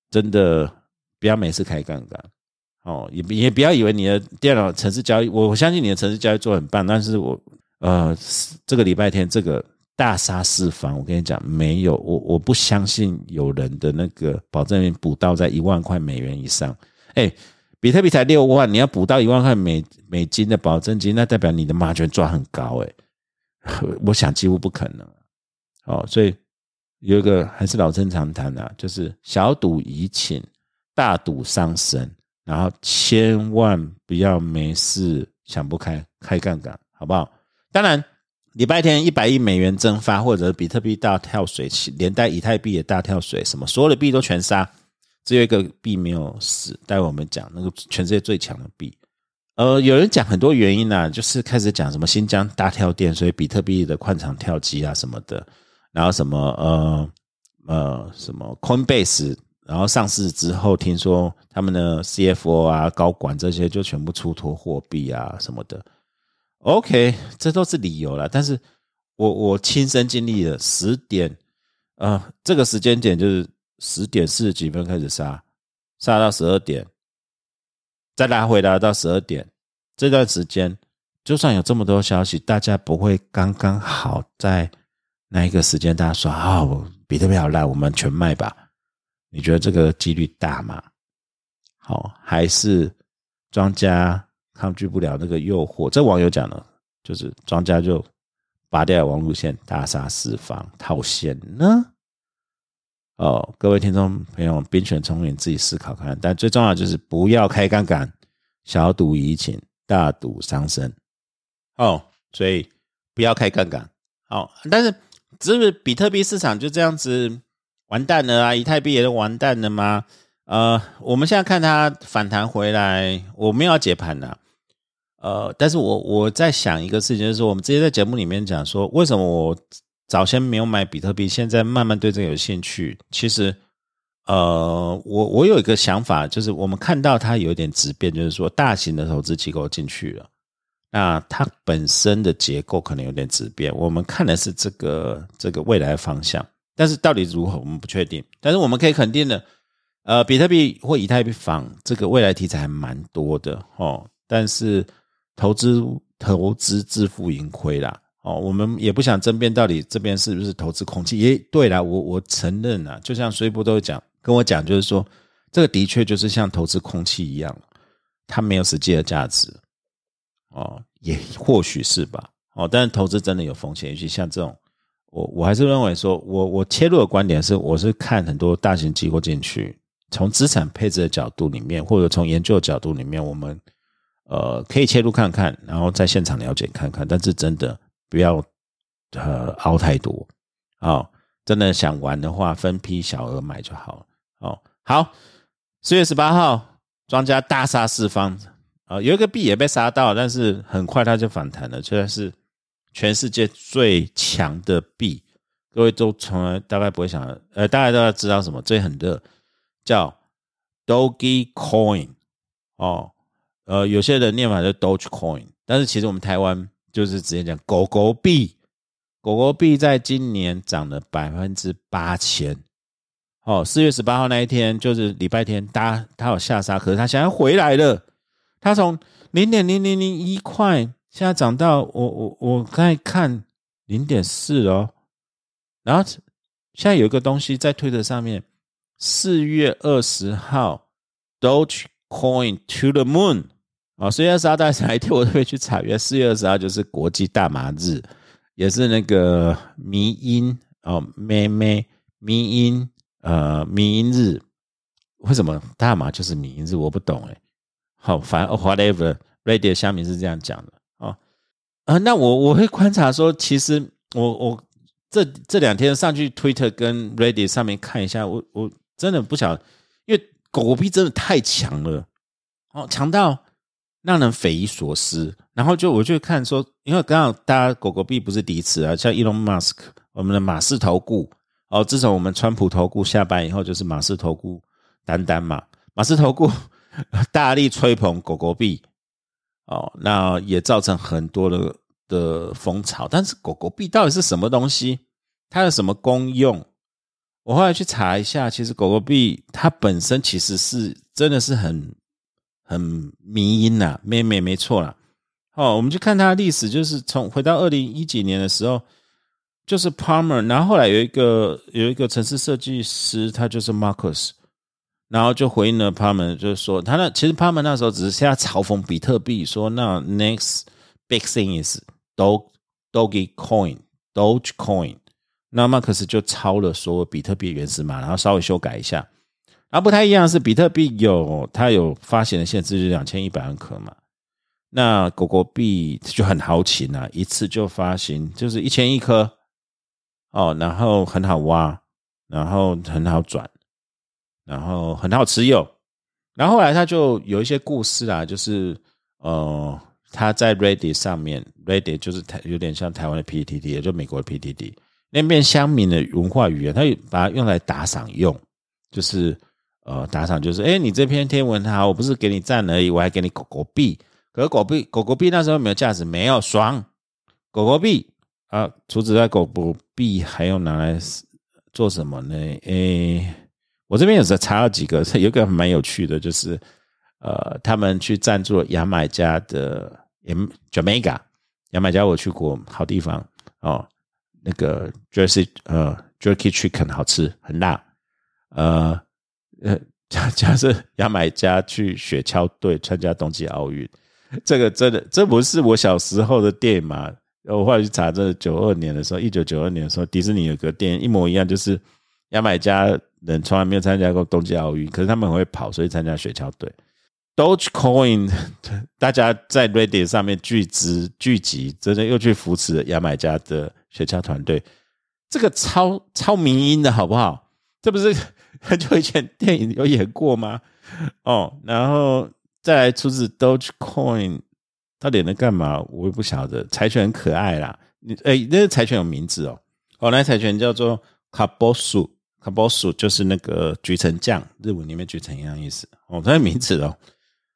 真的不要每次开杠杆，哦，也也不要以为你的电脑城市交易，我相信你的城市交易做很棒，但是我呃，这个礼拜天这个。大杀四方，我跟你讲，没有我，我不相信有人的那个保证金补到在一万块美元以上。哎，比特币才六万，你要补到一万块美美金的保证金，那代表你的马权赚很高。哎，我想几乎不可能。哦，所以有一个还是老生常谈的，就是小赌怡情，大赌伤身，然后千万不要没事想不开开杠杆，好不好？当然。礼拜天一百亿美元蒸发，或者比特币大跳水，连带以太币也大跳水，什么所有的币都全杀，只有一个币没有死。待会我们讲那个全世界最强的币，呃，有人讲很多原因呢，就是开始讲什么新疆大跳电，所以比特币的矿场跳机啊什么的，然后什么呃呃什么 Coinbase，然后上市之后，听说他们的 CFO 啊高管这些就全部出脱货币啊什么的。OK，这都是理由了，但是我我亲身经历了十点，呃，这个时间点就是十点四十几分开始杀，杀到十二点，再拉回来到十二点，这段时间就算有这么多消息，大家不会刚刚好在那一个时间，大家说啊，比特币好烂，我们全卖吧？你觉得这个几率大吗？好，还是庄家？抗拒不了那个诱惑，这网友讲的，就是庄家就拔掉网路线，大杀四方套现呢。哦，各位听众朋友，兵权聪明自己思考看，但最重要就是不要开杠杆，小赌怡情，大赌伤身。哦，所以不要开杠杆。好，但是是不是比特币市场就这样子完蛋了啊？以太币也是完蛋了吗？呃，我们现在看它反弹回来，我们要解盘呐。呃，但是我我在想一个事情，就是我们之前在节目里面讲说，为什么我早先没有买比特币，现在慢慢对这个有兴趣？其实，呃，我我有一个想法，就是我们看到它有点质变，就是说大型的投资机构进去了，那它本身的结构可能有点质变。我们看的是这个这个未来方向，但是到底如何，我们不确定。但是我们可以肯定的，呃，比特币或以太坊这个未来题材还蛮多的哦。但是投资投资自负盈亏啦。哦，我们也不想争辩到底这边是不是投资空气。也对啦，我我承认啊，就像水波都讲跟我讲，就是说这个的确就是像投资空气一样，它没有实际的价值。哦，也或许是吧。哦，但是投资真的有风险，尤其像这种，我我还是认为说，我我切入的观点是，我是看很多大型机构进去，从资产配置的角度里面，或者从研究的角度里面，我们呃可以切入看看，然后在现场了解看看。但是真的。不要呃熬太多哦，真的想玩的话，分批小额买就好了哦。好，四月十八号，庄家大杀四方啊，有一个币也被杀到，但是很快它就反弹了，虽然是全世界最强的币，各位都从来大概不会想，呃，大家都要知道什么最很热，叫 Doge Coin 哦，呃，有些人念法叫 Doge Coin，但是其实我们台湾。就是直接讲狗狗币，狗狗币在今年涨了百分之八千。哦，四月十八号那一天就是礼拜天，它它有下杀，可是它现在回来了。它从零点零零零一块，现在涨到我我我刚才看零点四哦。然后现在有一个东西在推特上面，四月二十号，Dogecoin to the moon。啊，四月二十号大家哪 一天我都会去查。原四月二十号就是国际大麻日，也是那个迷音哦，咩咩迷音呃迷音日。为什么大麻就是迷音日？我不懂哎。好，反正 whatever，radio 下面是这样讲的哦。啊，那我我会观察说，其实我我这这两天上去 Twitter 跟 radio 上面看一下，我我真的不晓，因为狗币真的太强了哦，强到。让人匪夷所思，然后就我就看说，因为刚好大家狗狗币不是第一次啊，像 Elon Musk，我们的马氏投顾哦，自从我们川普投顾下班以后，就是马氏投顾单单嘛，马氏投顾 大力吹捧狗狗币哦，那也造成很多的的风潮。但是狗狗币到底是什么东西？它有什么功用？我后来去查一下，其实狗狗币它本身其实是真的是很。很迷因呐，没没没错啦。哦，我们去看它的历史，就是从回到二零一几年的时候，就是 Palmer，然后后来有一个有一个城市设计师，他就是 Marcus，然后就回应了 Palmer，就是说他那其实 Palmer 那时候只是现在嘲讽比特币，说那 next big thing is Dog Doge Coin Doge Coin，那 Marcus 就抄了所有比特币原始码，然后稍微修改一下。而不太一样是，比特币有它有发行的限制，就两千一百万颗嘛。那狗狗币就很豪情啊，一次就发行就是一千一颗哦，然后很好挖，然后很好转，然后很好持有。然后后来他就有一些故事啊，就是呃，他在 Reddit 上面，Reddit 就是台有点像台湾的 PTT，也就美国的 PTT 那边乡民的文化语言，他把它用来打赏用，就是。呃，打赏就是，哎，你这篇天文好，我不是给你赞而已，我还给你狗狗币。可是狗币，狗狗币那时候没有价值，没有爽。狗狗币啊，除此之外，狗狗币还要拿来做什么呢？诶，我这边有在查了几个，有个蛮有趣的，就是呃，他们去赞助牙买加的 M Jamaica，牙买加我去过，好地方哦。那个 Jersey 呃 Jerky Chicken 好吃，很辣，呃。呃，假假设牙买加去雪橇队参加冬季奥运，这个真的这不是我小时候的电影吗？我后来去查，这九二年的时候，一九九二年的时候，迪士尼有个电影一模一样，就是牙买加人从来没有参加过冬季奥运，可是他们很会跑，所以参加雪橇队。Dogecoin，大家在 Reddit 上面聚资聚集，真的又去扶持牙买加的雪橇团队，这个超超民音的好不好？这不是？很久以前电影有演过吗？哦，然后再来出自 Dogecoin，他演的干嘛？我也不晓得。柴犬很可爱啦，你哎，那个柴犬有名字哦。哦，那柴犬叫做 c a b o s u 卡波鼠就是那个菊橙酱，日文里面菊橙一样意思哦，它的名字哦，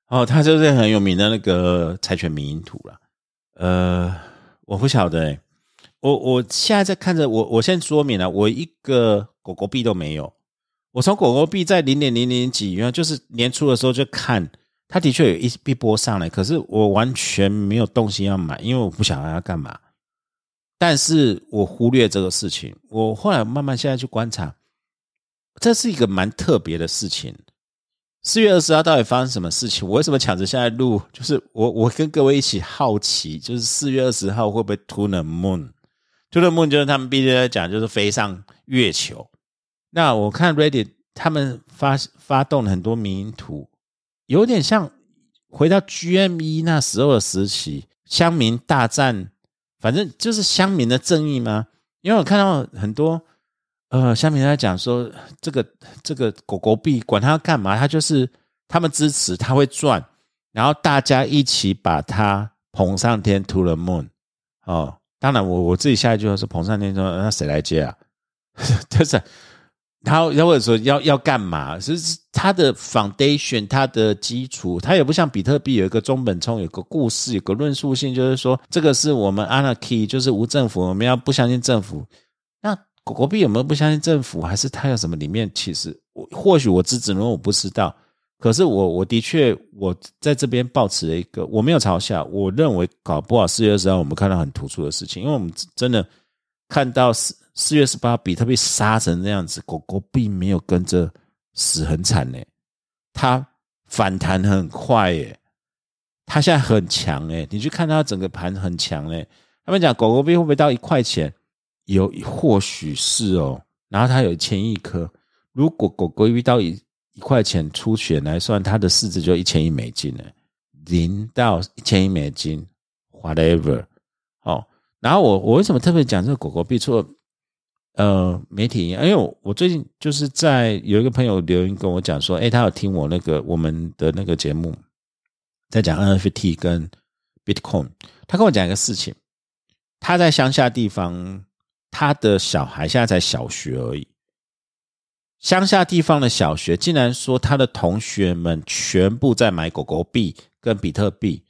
哦，它就是很有名的那个柴犬迷因图了。呃，我不晓得，我我现在在看着我，我先说明了，我一个狗狗币都没有。我从狗狗币在零点零零几，原来就是年初的时候就看，它的确有一一波上来，可是我完全没有动心要买，因为我不想让它干嘛。但是我忽略这个事情，我后来慢慢现在去观察。这是一个蛮特别的事情。四月二十号到底发生什么事情？我为什么抢着现在录？就是我我跟各位一起好奇，就是四月二十号会不会 to the moon？to the moon 就是他们必须在讲，就是飞上月球。那我看 Reddit 他们发发动了很多名图，有点像回到 GME 那时候的时期，乡民大战，反正就是乡民的正义吗？因为我看到很多。呃，下面在讲说，这个这个狗狗币管它干嘛，它就是他们支持，它会赚，然后大家一起把它捧上天，to the moon。哦，当然我我自己下一句话是捧上天说，那谁来接啊？就是，然后然后说要要干嘛？是它的 foundation，它的基础，它也不像比特币有一个中本聪，有个故事，有个论述性，就是说这个是我们 anarchy，就是无政府，我们要不相信政府。那狗狗币有没有不相信政府，还是它有什么里面？其实我或许我只只能我不知道。可是我我的确我在这边抱持了一个，我没有嘲笑，我认为搞不好四月二十号我们看到很突出的事情，因为我们真的看到是四月十八比特币杀成这样子，狗狗币没有跟着死很惨呢，它反弹很快耶，它现在很强哎，你去看它整个盘很强哎，他们讲狗狗币会不会到一块钱？有或许是哦，然后它有一千亿颗。如果狗狗币到一一块钱出血来算，它的市值就一千亿美金了，零到一千亿美金，whatever。哦，然后我我为什么特别讲这个狗狗币？错？呃，媒体，因为我最近就是在有一个朋友留言跟我讲说，哎，他有听我那个我们的那个节目，在讲 NFT 跟 Bitcoin，他跟我讲一个事情，他在乡下地方。他的小孩现在才小学而已，乡下地方的小学竟然说他的同学们全部在买狗狗币跟比特币，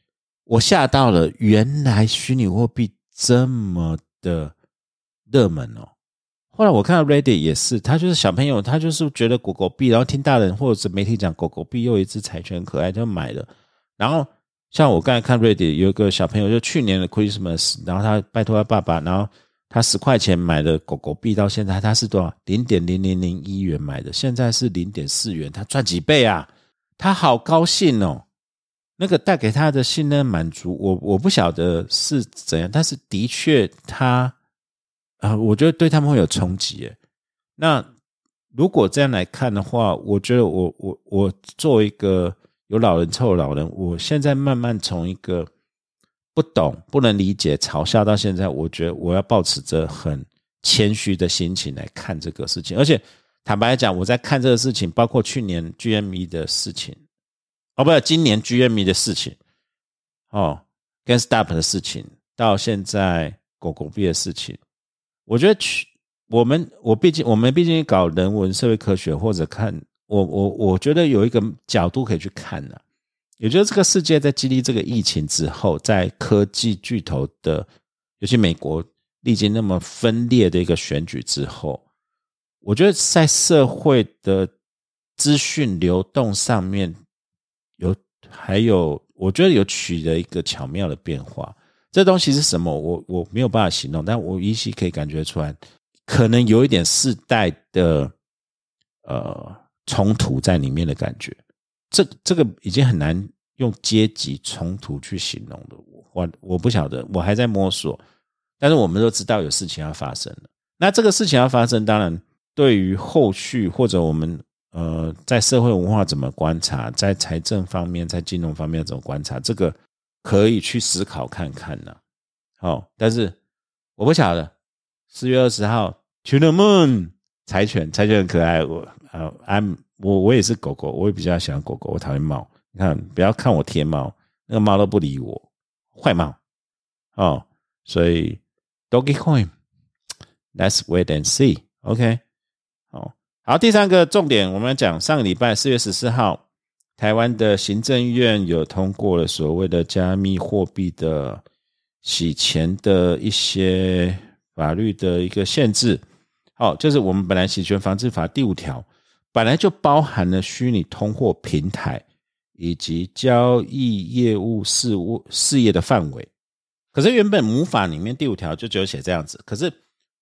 我吓到了。原来虚拟货币这么的热门哦！后来我看到 Reddit 也是，他就是小朋友，他就是觉得狗狗币，然后听大人或者是媒体讲狗狗币又一只柴犬可爱，就买了。然后像我刚才看 Reddit 有一个小朋友，就去年的 Christmas，然后他拜托他爸爸，然后。他十块钱买的狗狗币，到现在他是多少？零点零零零一元买的，现在是零点四元，他赚几倍啊？他好高兴哦！那个带给他的信任满足，我我不晓得是怎样，但是的确他啊，我觉得对他们会有冲击。那如果这样来看的话，我觉得我我我作为一个有老人臭老人，我现在慢慢从一个。不懂、不能理解、嘲笑到现在，我觉得我要保持着很谦虚的心情来看这个事情。而且坦白讲，我在看这个事情，包括去年 GME 的事情，哦，不今年 GME 的事情，哦，跟 Stop 的事情，到现在狗狗币的事情，我觉得去我们我毕竟我们毕竟搞人文社会科学，或者看我我我觉得有一个角度可以去看的。也就是这个世界在经历这个疫情之后，在科技巨头的，尤其美国历经那么分裂的一个选举之后，我觉得在社会的资讯流动上面有还有，我觉得有取得一个巧妙的变化。这东西是什么？我我没有办法形容，但我依稀可以感觉出来，可能有一点世代的呃冲突在里面的感觉。这这个已经很难用阶级冲突去形容了，我我不晓得，我还在摸索。但是我们都知道有事情要发生了。那这个事情要发生，当然对于后续或者我们呃在社会文化怎么观察，在财政方面、在金融方面怎么观察，这个可以去思考看看呢。好，但是我不晓得四月二十号，To the Moon，柴犬，柴犬很可爱，我呃，I'm。我我也是狗狗，我也比较喜欢狗狗。我讨厌猫，你看，不要看我贴猫，那个猫都不理我，坏猫哦。所以，Doggy Coin，Let's wait and see。OK，好，好，第三个重点，我们讲上个礼拜四月十四号，台湾的行政院有通过了所谓的加密货币的洗钱的一些法律的一个限制。好，就是我们本来洗钱防治法第五条本来就包含了虚拟通货平台以及交易业务事务事业的范围。可是原本母法里面第五条就只有写这样子，可是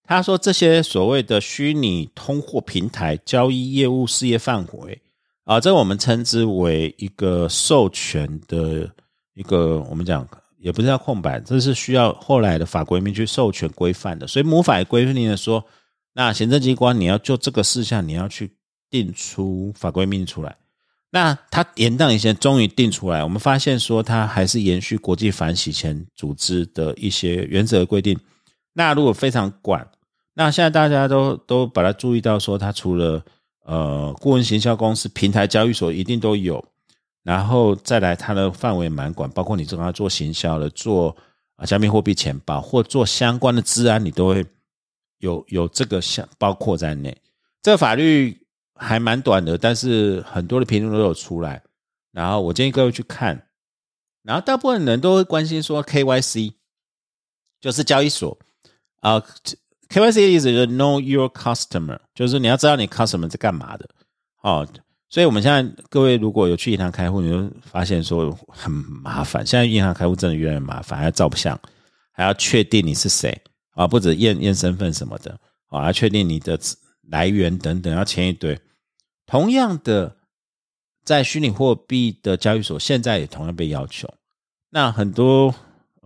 他说这些所谓的虚拟通货平台交易业务事业范围啊，这我们称之为一个授权的一个，我们讲也不是叫空白，这是需要后来的法规面去授权规范的。所以母法也规定了说，那行政机关你要就这个事项，你要去定出法规命出来。那他延宕一些，终于定出来。我们发现说，他还是延续国际反洗钱组织的一些原则规定。那如果非常管，那现在大家都都把它注意到说，它除了呃顾问行销公司、平台交易所一定都有，然后再来它的范围蛮广，包括你正要做行销的、做加密货币钱包或做相关的治安，你都会有有这个相包括在内。这个法律。还蛮短的，但是很多的评论都有出来。然后我建议各位去看。然后大部分人都会关心说，KYC 就是交易所啊。KYC 的意思就是 Know Your Customer，就是你要知道你 Customer 在干嘛的。哦，所以我们现在各位如果有去银行开户，你就发现说很麻烦。现在银行开户真的越来越麻烦，还要照相，还要确定你是谁啊，不止验验身份什么的啊，要确定你的来源等等，要签一堆。同样的，在虚拟货币的交易所，现在也同样被要求。那很多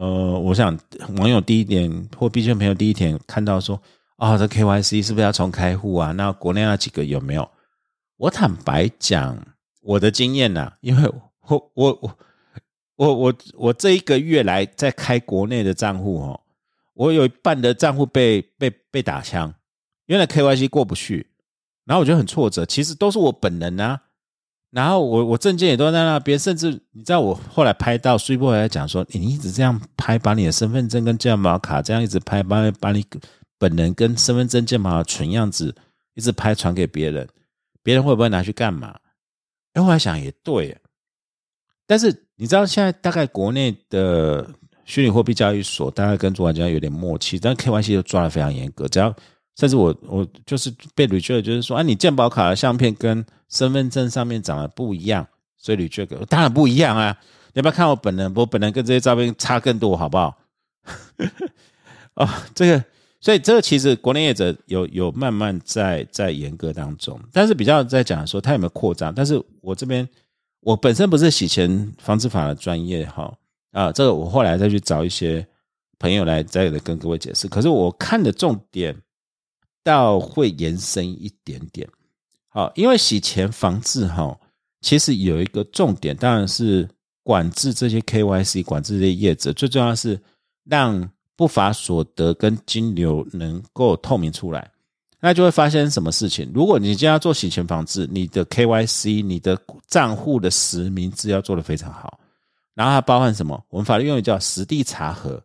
呃，我想网友第一点或币圈朋友第一点看到说，啊，这 KYC 是不是要重开户啊？那国内那几个有没有？我坦白讲，我的经验呐，因为我我我我我我这一个月来在开国内的账户哦，我有一半的账户被被被打枪，因为 KYC 过不去。然后我觉得很挫折，其实都是我本人啊。然后我我证件也都在那边，甚至你知道我后来拍到苏波还在讲说，你一直这样拍，把你的身份证跟健保卡这样一直拍，把把你本人跟身份证健保的纯样子一直拍传给别人，别人会不会拿去干嘛？哎，我还想也对。但是你知道现在大概国内的虚拟货币交易所大概跟主管家有点默契，但 KYC 都抓的非常严格，只要。甚至我我就是被吕确，就是说，啊，你鉴宝卡的相片跟身份证上面长得不一样，所以吕确个当然不一样啊！你要不要看我本人？我本人跟这些照片差更多，好不好？哦，这个，所以这个其实国内业者有有慢慢在在严格当中，但是比较在讲说他有没有扩张。但是我这边我本身不是洗钱防治法的专业哈啊，这个我后来再去找一些朋友来再跟各位解释。可是我看的重点。倒会延伸一点点，好，因为洗钱防治哈，其实有一个重点，当然是管制这些 KYC，管制这些业者，最重要是让不法所得跟金流能够透明出来，那就会发生什么事情？如果你今天要做洗钱防治，你的 KYC，你的账户的实名制要做得非常好，然后它包含什么？我们法律用语叫实地查核、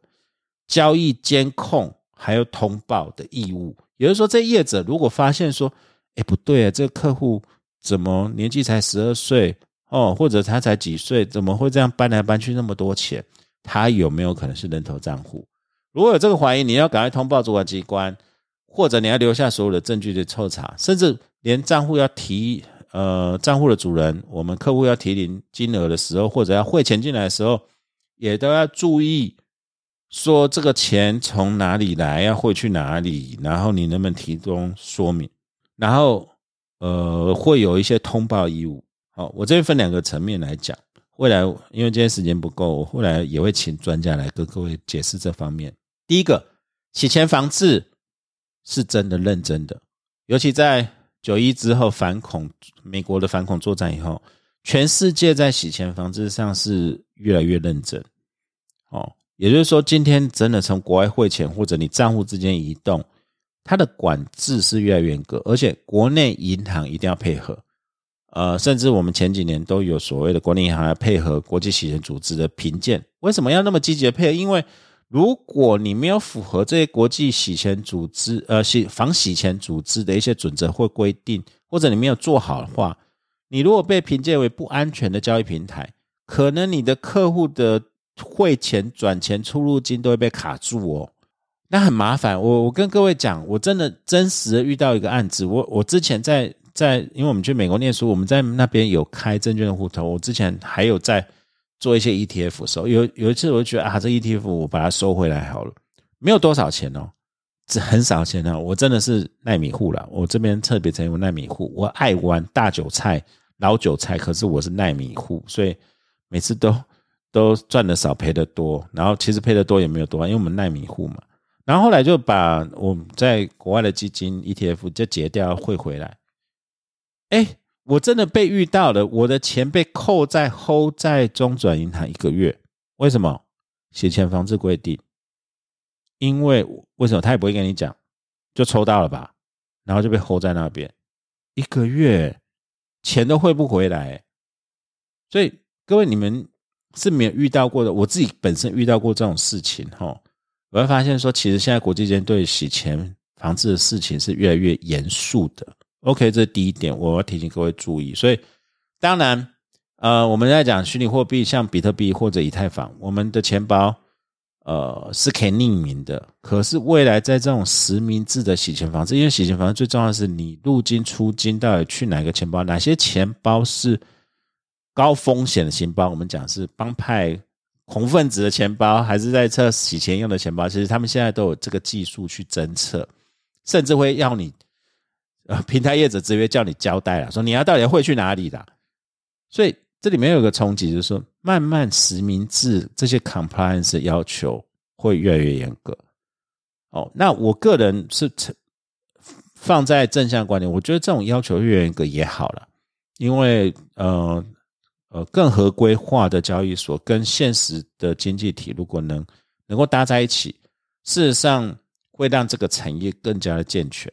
交易监控，还有通报的义务。也就是说，这业者如果发现说，哎，不对啊，这个客户怎么年纪才十二岁哦，或者他才几岁，怎么会这样搬来搬去那么多钱？他有没有可能是人头账户？如果有这个怀疑，你要赶快通报主管机关，或者你要留下所有的证据的抽查，甚至连账户要提呃账户的主人，我们客户要提领金额的时候，或者要汇钱进来的时候，也都要注意。说这个钱从哪里来，要汇去哪里，然后你能不能提供说明？然后呃，会有一些通报义务。好，我这边分两个层面来讲。未来因为今天时间不够，我后来也会请专家来跟各位解释这方面。第一个，洗钱防治是真的认真的，尤其在九一之后反恐，美国的反恐作战以后，全世界在洗钱防治上是越来越认真。哦。也就是说，今天真的从国外汇钱或者你账户之间移动，它的管制是越来越严格，而且国内银行一定要配合。呃，甚至我们前几年都有所谓的国内银行要配合国际洗钱组织的评鉴。为什么要那么积极的配合？因为如果你没有符合这些国际洗钱组织呃洗防洗钱组织的一些准则或规定或者你没有做好的话，你如果被评鉴为不安全的交易平台，可能你的客户的汇钱、转钱、出入金都会被卡住哦，那很麻烦。我我跟各位讲，我真的真实的遇到一个案子，我我之前在在，因为我们去美国念书，我们在那边有开证券的户头，我之前还有在做一些 ETF 收，有有一次我就觉得啊，这 ETF 我把它收回来好了，没有多少钱哦。这很少钱呢，我真的是耐米户了。我这边特别成为耐米户，我爱玩大韭菜、老韭菜，可是我是耐米户，所以每次都都赚的少，赔的多。然后其实赔的多也没有多，因为我们耐米户嘛。然后后来就把我们在国外的基金 ETF 就结掉汇回来。哎，我真的被遇到了，我的钱被扣在 hold 在中转银行一个月，为什么？洗钱防治规定。因为为什么他也不会跟你讲，就抽到了吧，然后就被 hold 在那边一个月，钱都汇不回来。所以各位你们是没有遇到过的，我自己本身遇到过这种事情哈。我会发现说，其实现在国际间对洗钱防治的事情是越来越严肃的。OK，这是第一点，我要提醒各位注意。所以当然，呃，我们在讲虚拟货币，像比特币或者以太坊，我们的钱包。呃，是可以匿名的。可是未来在这种实名制的洗钱防治，因为洗钱防治最重要的是你入金出金到底去哪个钱包，哪些钱包是高风险的钱包？我们讲是帮派恐怖分子的钱包，还是在测洗钱用的钱包？其实他们现在都有这个技术去侦测，甚至会要你呃平台业者直接叫你交代了，说你要到底会去哪里的。所以这里面有个冲击，就是说。慢慢实名制这些 compliance 要求会越来越严格。哦，那我个人是放在正向观点，我觉得这种要求越严格也好了，因为呃呃更合规化的交易所跟现实的经济体如果能能够搭在一起，事实上会让这个产业更加的健全。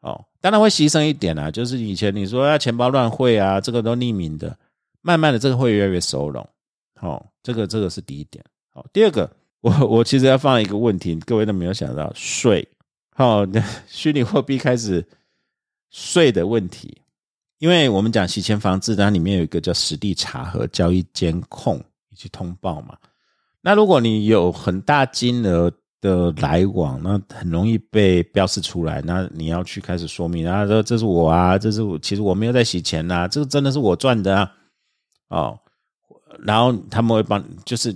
哦，当然会牺牲一点啊，就是以前你说要钱包乱汇啊，这个都匿名的，慢慢的这个会越来越收拢。好，这个这个是第一点。好，第二个，我我其实要放一个问题，各位都没有想到税。好，虚拟货币开始税的问题，因为我们讲洗钱防治，它里面有一个叫实地查核、交易监控以及通报嘛。那如果你有很大金额的来往，那很容易被标示出来。那你要去开始说明啊，说这是我啊，这是我，其实我没有在洗钱呐，这个真的是我赚的啊。哦。然后他们会帮，就是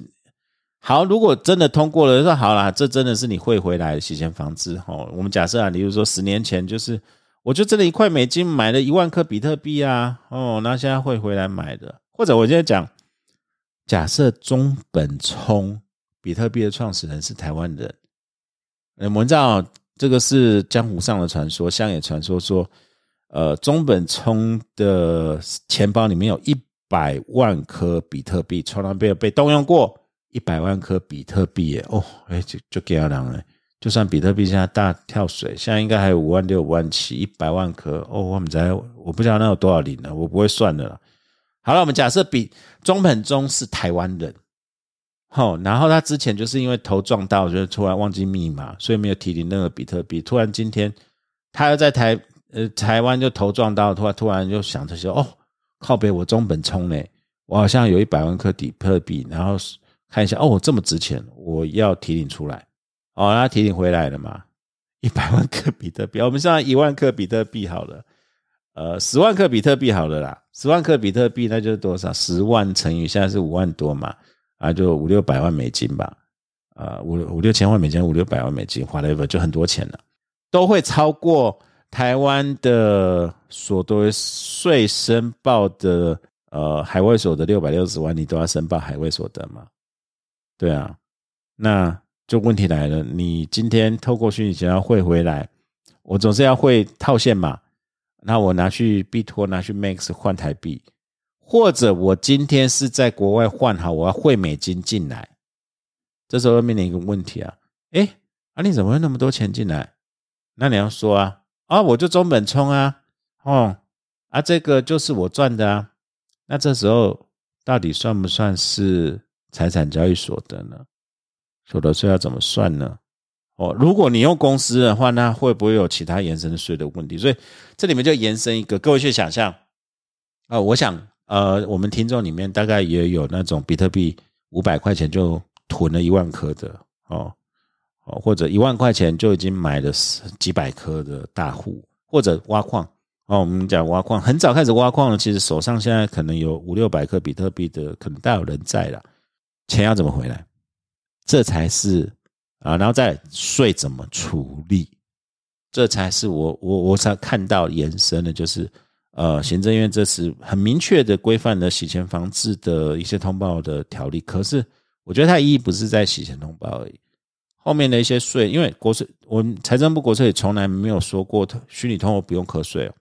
好。如果真的通过了，说好了，这真的是你会回来洗钱防治。哦，我们假设啊，比如说十年前，就是我就真的一块美金买了一万颗比特币啊，哦，那现在会回来买的。或者我现在讲，假设中本聪比特币的创始人是台湾人，我们知道这个是江湖上的传说，乡野传说说，呃，中本聪的钱包里面有一。百万颗比特币从来没有被动用过，一百万颗比特币耶！哦，哎，就就给他两了。就算比特币现在大跳水，现在应该还有五万六、五万七，一百万颗哦。我们在我不知道那有多少零呢，我不会算的了。好了，我们假设比中本中是台湾人，好，然后他之前就是因为头撞到，就是突然忘记密码，所以没有提领那个比特币。突然今天他要在台呃台湾就头撞到，突然突然就想这些哦。靠北，我中本聪呢？我好像有一百万颗比特币，然后看一下，哦，这么值钱，我要提领出来。哦，那提领回来了嘛？一百万克比特币，我们算一万克比特币好了。呃，十万克比特币好了啦，十万克比特币那就是多少？十万乘以现在是五万多嘛？啊，就五六百万美金吧。啊，五五六千万美金，五六百万美金，whatever，就很多钱了，都会超过。台湾的所得税申报的呃海外所得六百六十万，你都要申报海外所得吗？对啊，那就问题来了，你今天透过虚拟钱要汇回来，我总是要汇套现嘛？那我拿去币托拿去 Max 换台币，或者我今天是在国外换好，我要汇美金进来，这时候面临一个问题啊，哎，啊你怎么会那么多钱进来？那你要说啊。啊，我就中本聪啊，哦，啊，这个就是我赚的啊，那这时候到底算不算是财产交易所得呢？所得税要怎么算呢？哦，如果你用公司的话，那会不会有其他延伸税的问题？所以这里面就延伸一个，各位去想象啊，我想呃，我们听众里面大概也有那种比特币五百块钱就囤了一万颗的哦哦，或者一万块钱就已经买了几百颗的大户，或者挖矿哦，我们讲挖矿，很早开始挖矿了，其实手上现在可能有五六百颗比特币的，可能大有人在了，钱要怎么回来？这才是。啊，然后再税怎么处理？这才是我我我才看到延伸的，就是呃，行政院这次很明确的规范了洗钱防治的一些通报的条例。可是我觉得它意义不是在洗钱通报而已，后面的一些税，因为国税，我们财政部国税也从来没有说过虚拟通货不用课税哦，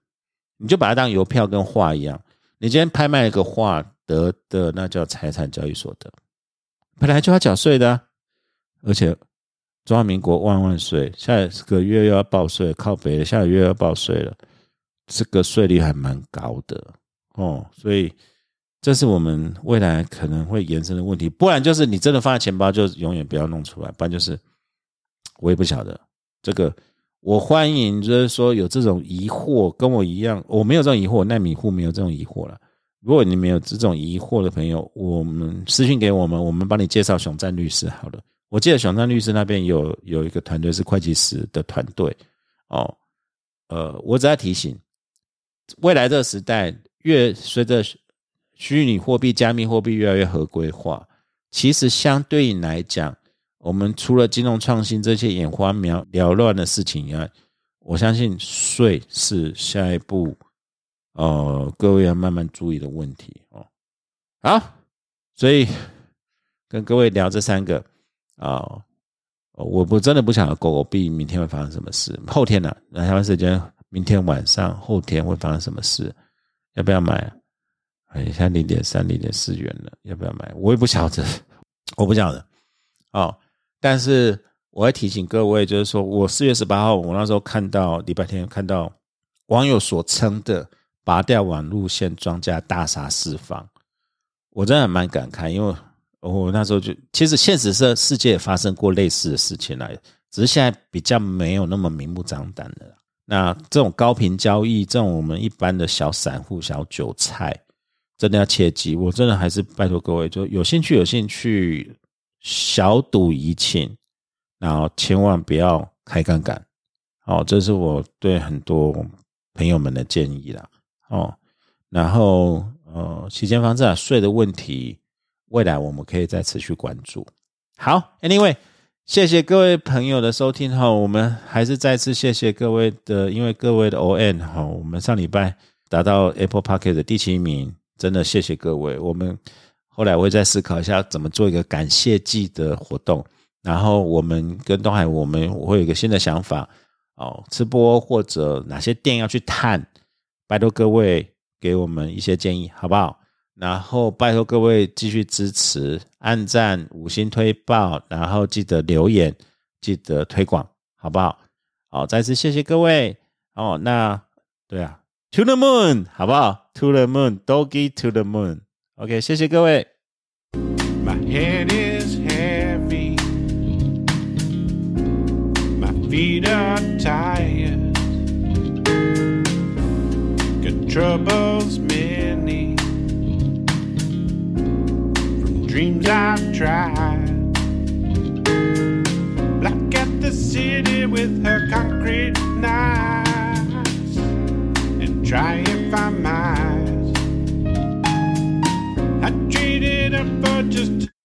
你就把它当邮票跟画一样，你今天拍卖一个画得的那叫财产交易所得，本来就要缴税的，而且。中华民国万万岁！下个月又要报税，靠北了。下个月要报税了，这个税率还蛮高的哦，所以这是我们未来可能会延伸的问题。不然就是你真的放在钱包，就永远不要弄出来。不然就是我也不晓得这个。我欢迎就是说有这种疑惑，跟我一样，我没有这种疑惑，奈米户没有这种疑惑了。如果你没有这种疑惑的朋友，我们私信给我们，我们帮你介绍熊赞律师好了。我记得熊山律师那边有有一个团队是会计师的团队哦，呃，我只要提醒，未来这个时代越随着虚拟货币、加密货币越来越合规化，其实相对应来讲，我们除了金融创新这些眼花缭缭乱的事情以外，我相信税是下一步，呃，各位要慢慢注意的问题哦。好，所以跟各位聊这三个。啊，我不真的不想狗狗币明天会发生什么事，后天呢？那台湾时间明天晚上，后天会发生什么事？要不要买？哎，现在零点三、零点四元了，要不要买？我也不晓得，我不晓得。哦，但是我会提醒各位，就是说我四月十八号，我那时候看到礼拜天看到网友所称的拔掉网路线庄家大杀四方，我真的蛮感慨，因为。我那时候就，其实现实世世界也发生过类似的事情来，只是现在比较没有那么明目张胆的。那这种高频交易，这种我们一般的小散户、小韭菜，真的要切记。我真的还是拜托各位，就有兴趣、有兴趣，小赌怡情，然后千万不要开杠杆。哦，这是我对很多朋友们的建议啦。哦，然后呃，期间防治啊，税的问题。未来我们可以再持续关注。好，Anyway，谢谢各位朋友的收听哈。我们还是再次谢谢各位的，因为各位的 ON 哈，我们上礼拜达到 Apple Park 的第七名，真的谢谢各位。我们后来我会再思考一下怎么做一个感谢季的活动。然后我们跟东海，我们我会有一个新的想法哦，直播或者哪些店要去探，拜托各位给我们一些建议，好不好？然后拜托各位继续支持，按赞、五星推报，然后记得留言，记得推广，好不好？好，再次谢谢各位哦。那对啊，To the moon，好不好？To the moon，Doggy to the moon。OK，谢谢各位。My head is heavy, my feet are tired, got troubles me. dreams I've tried. Black at the city with her concrete knives and try if I might. I traded her for just.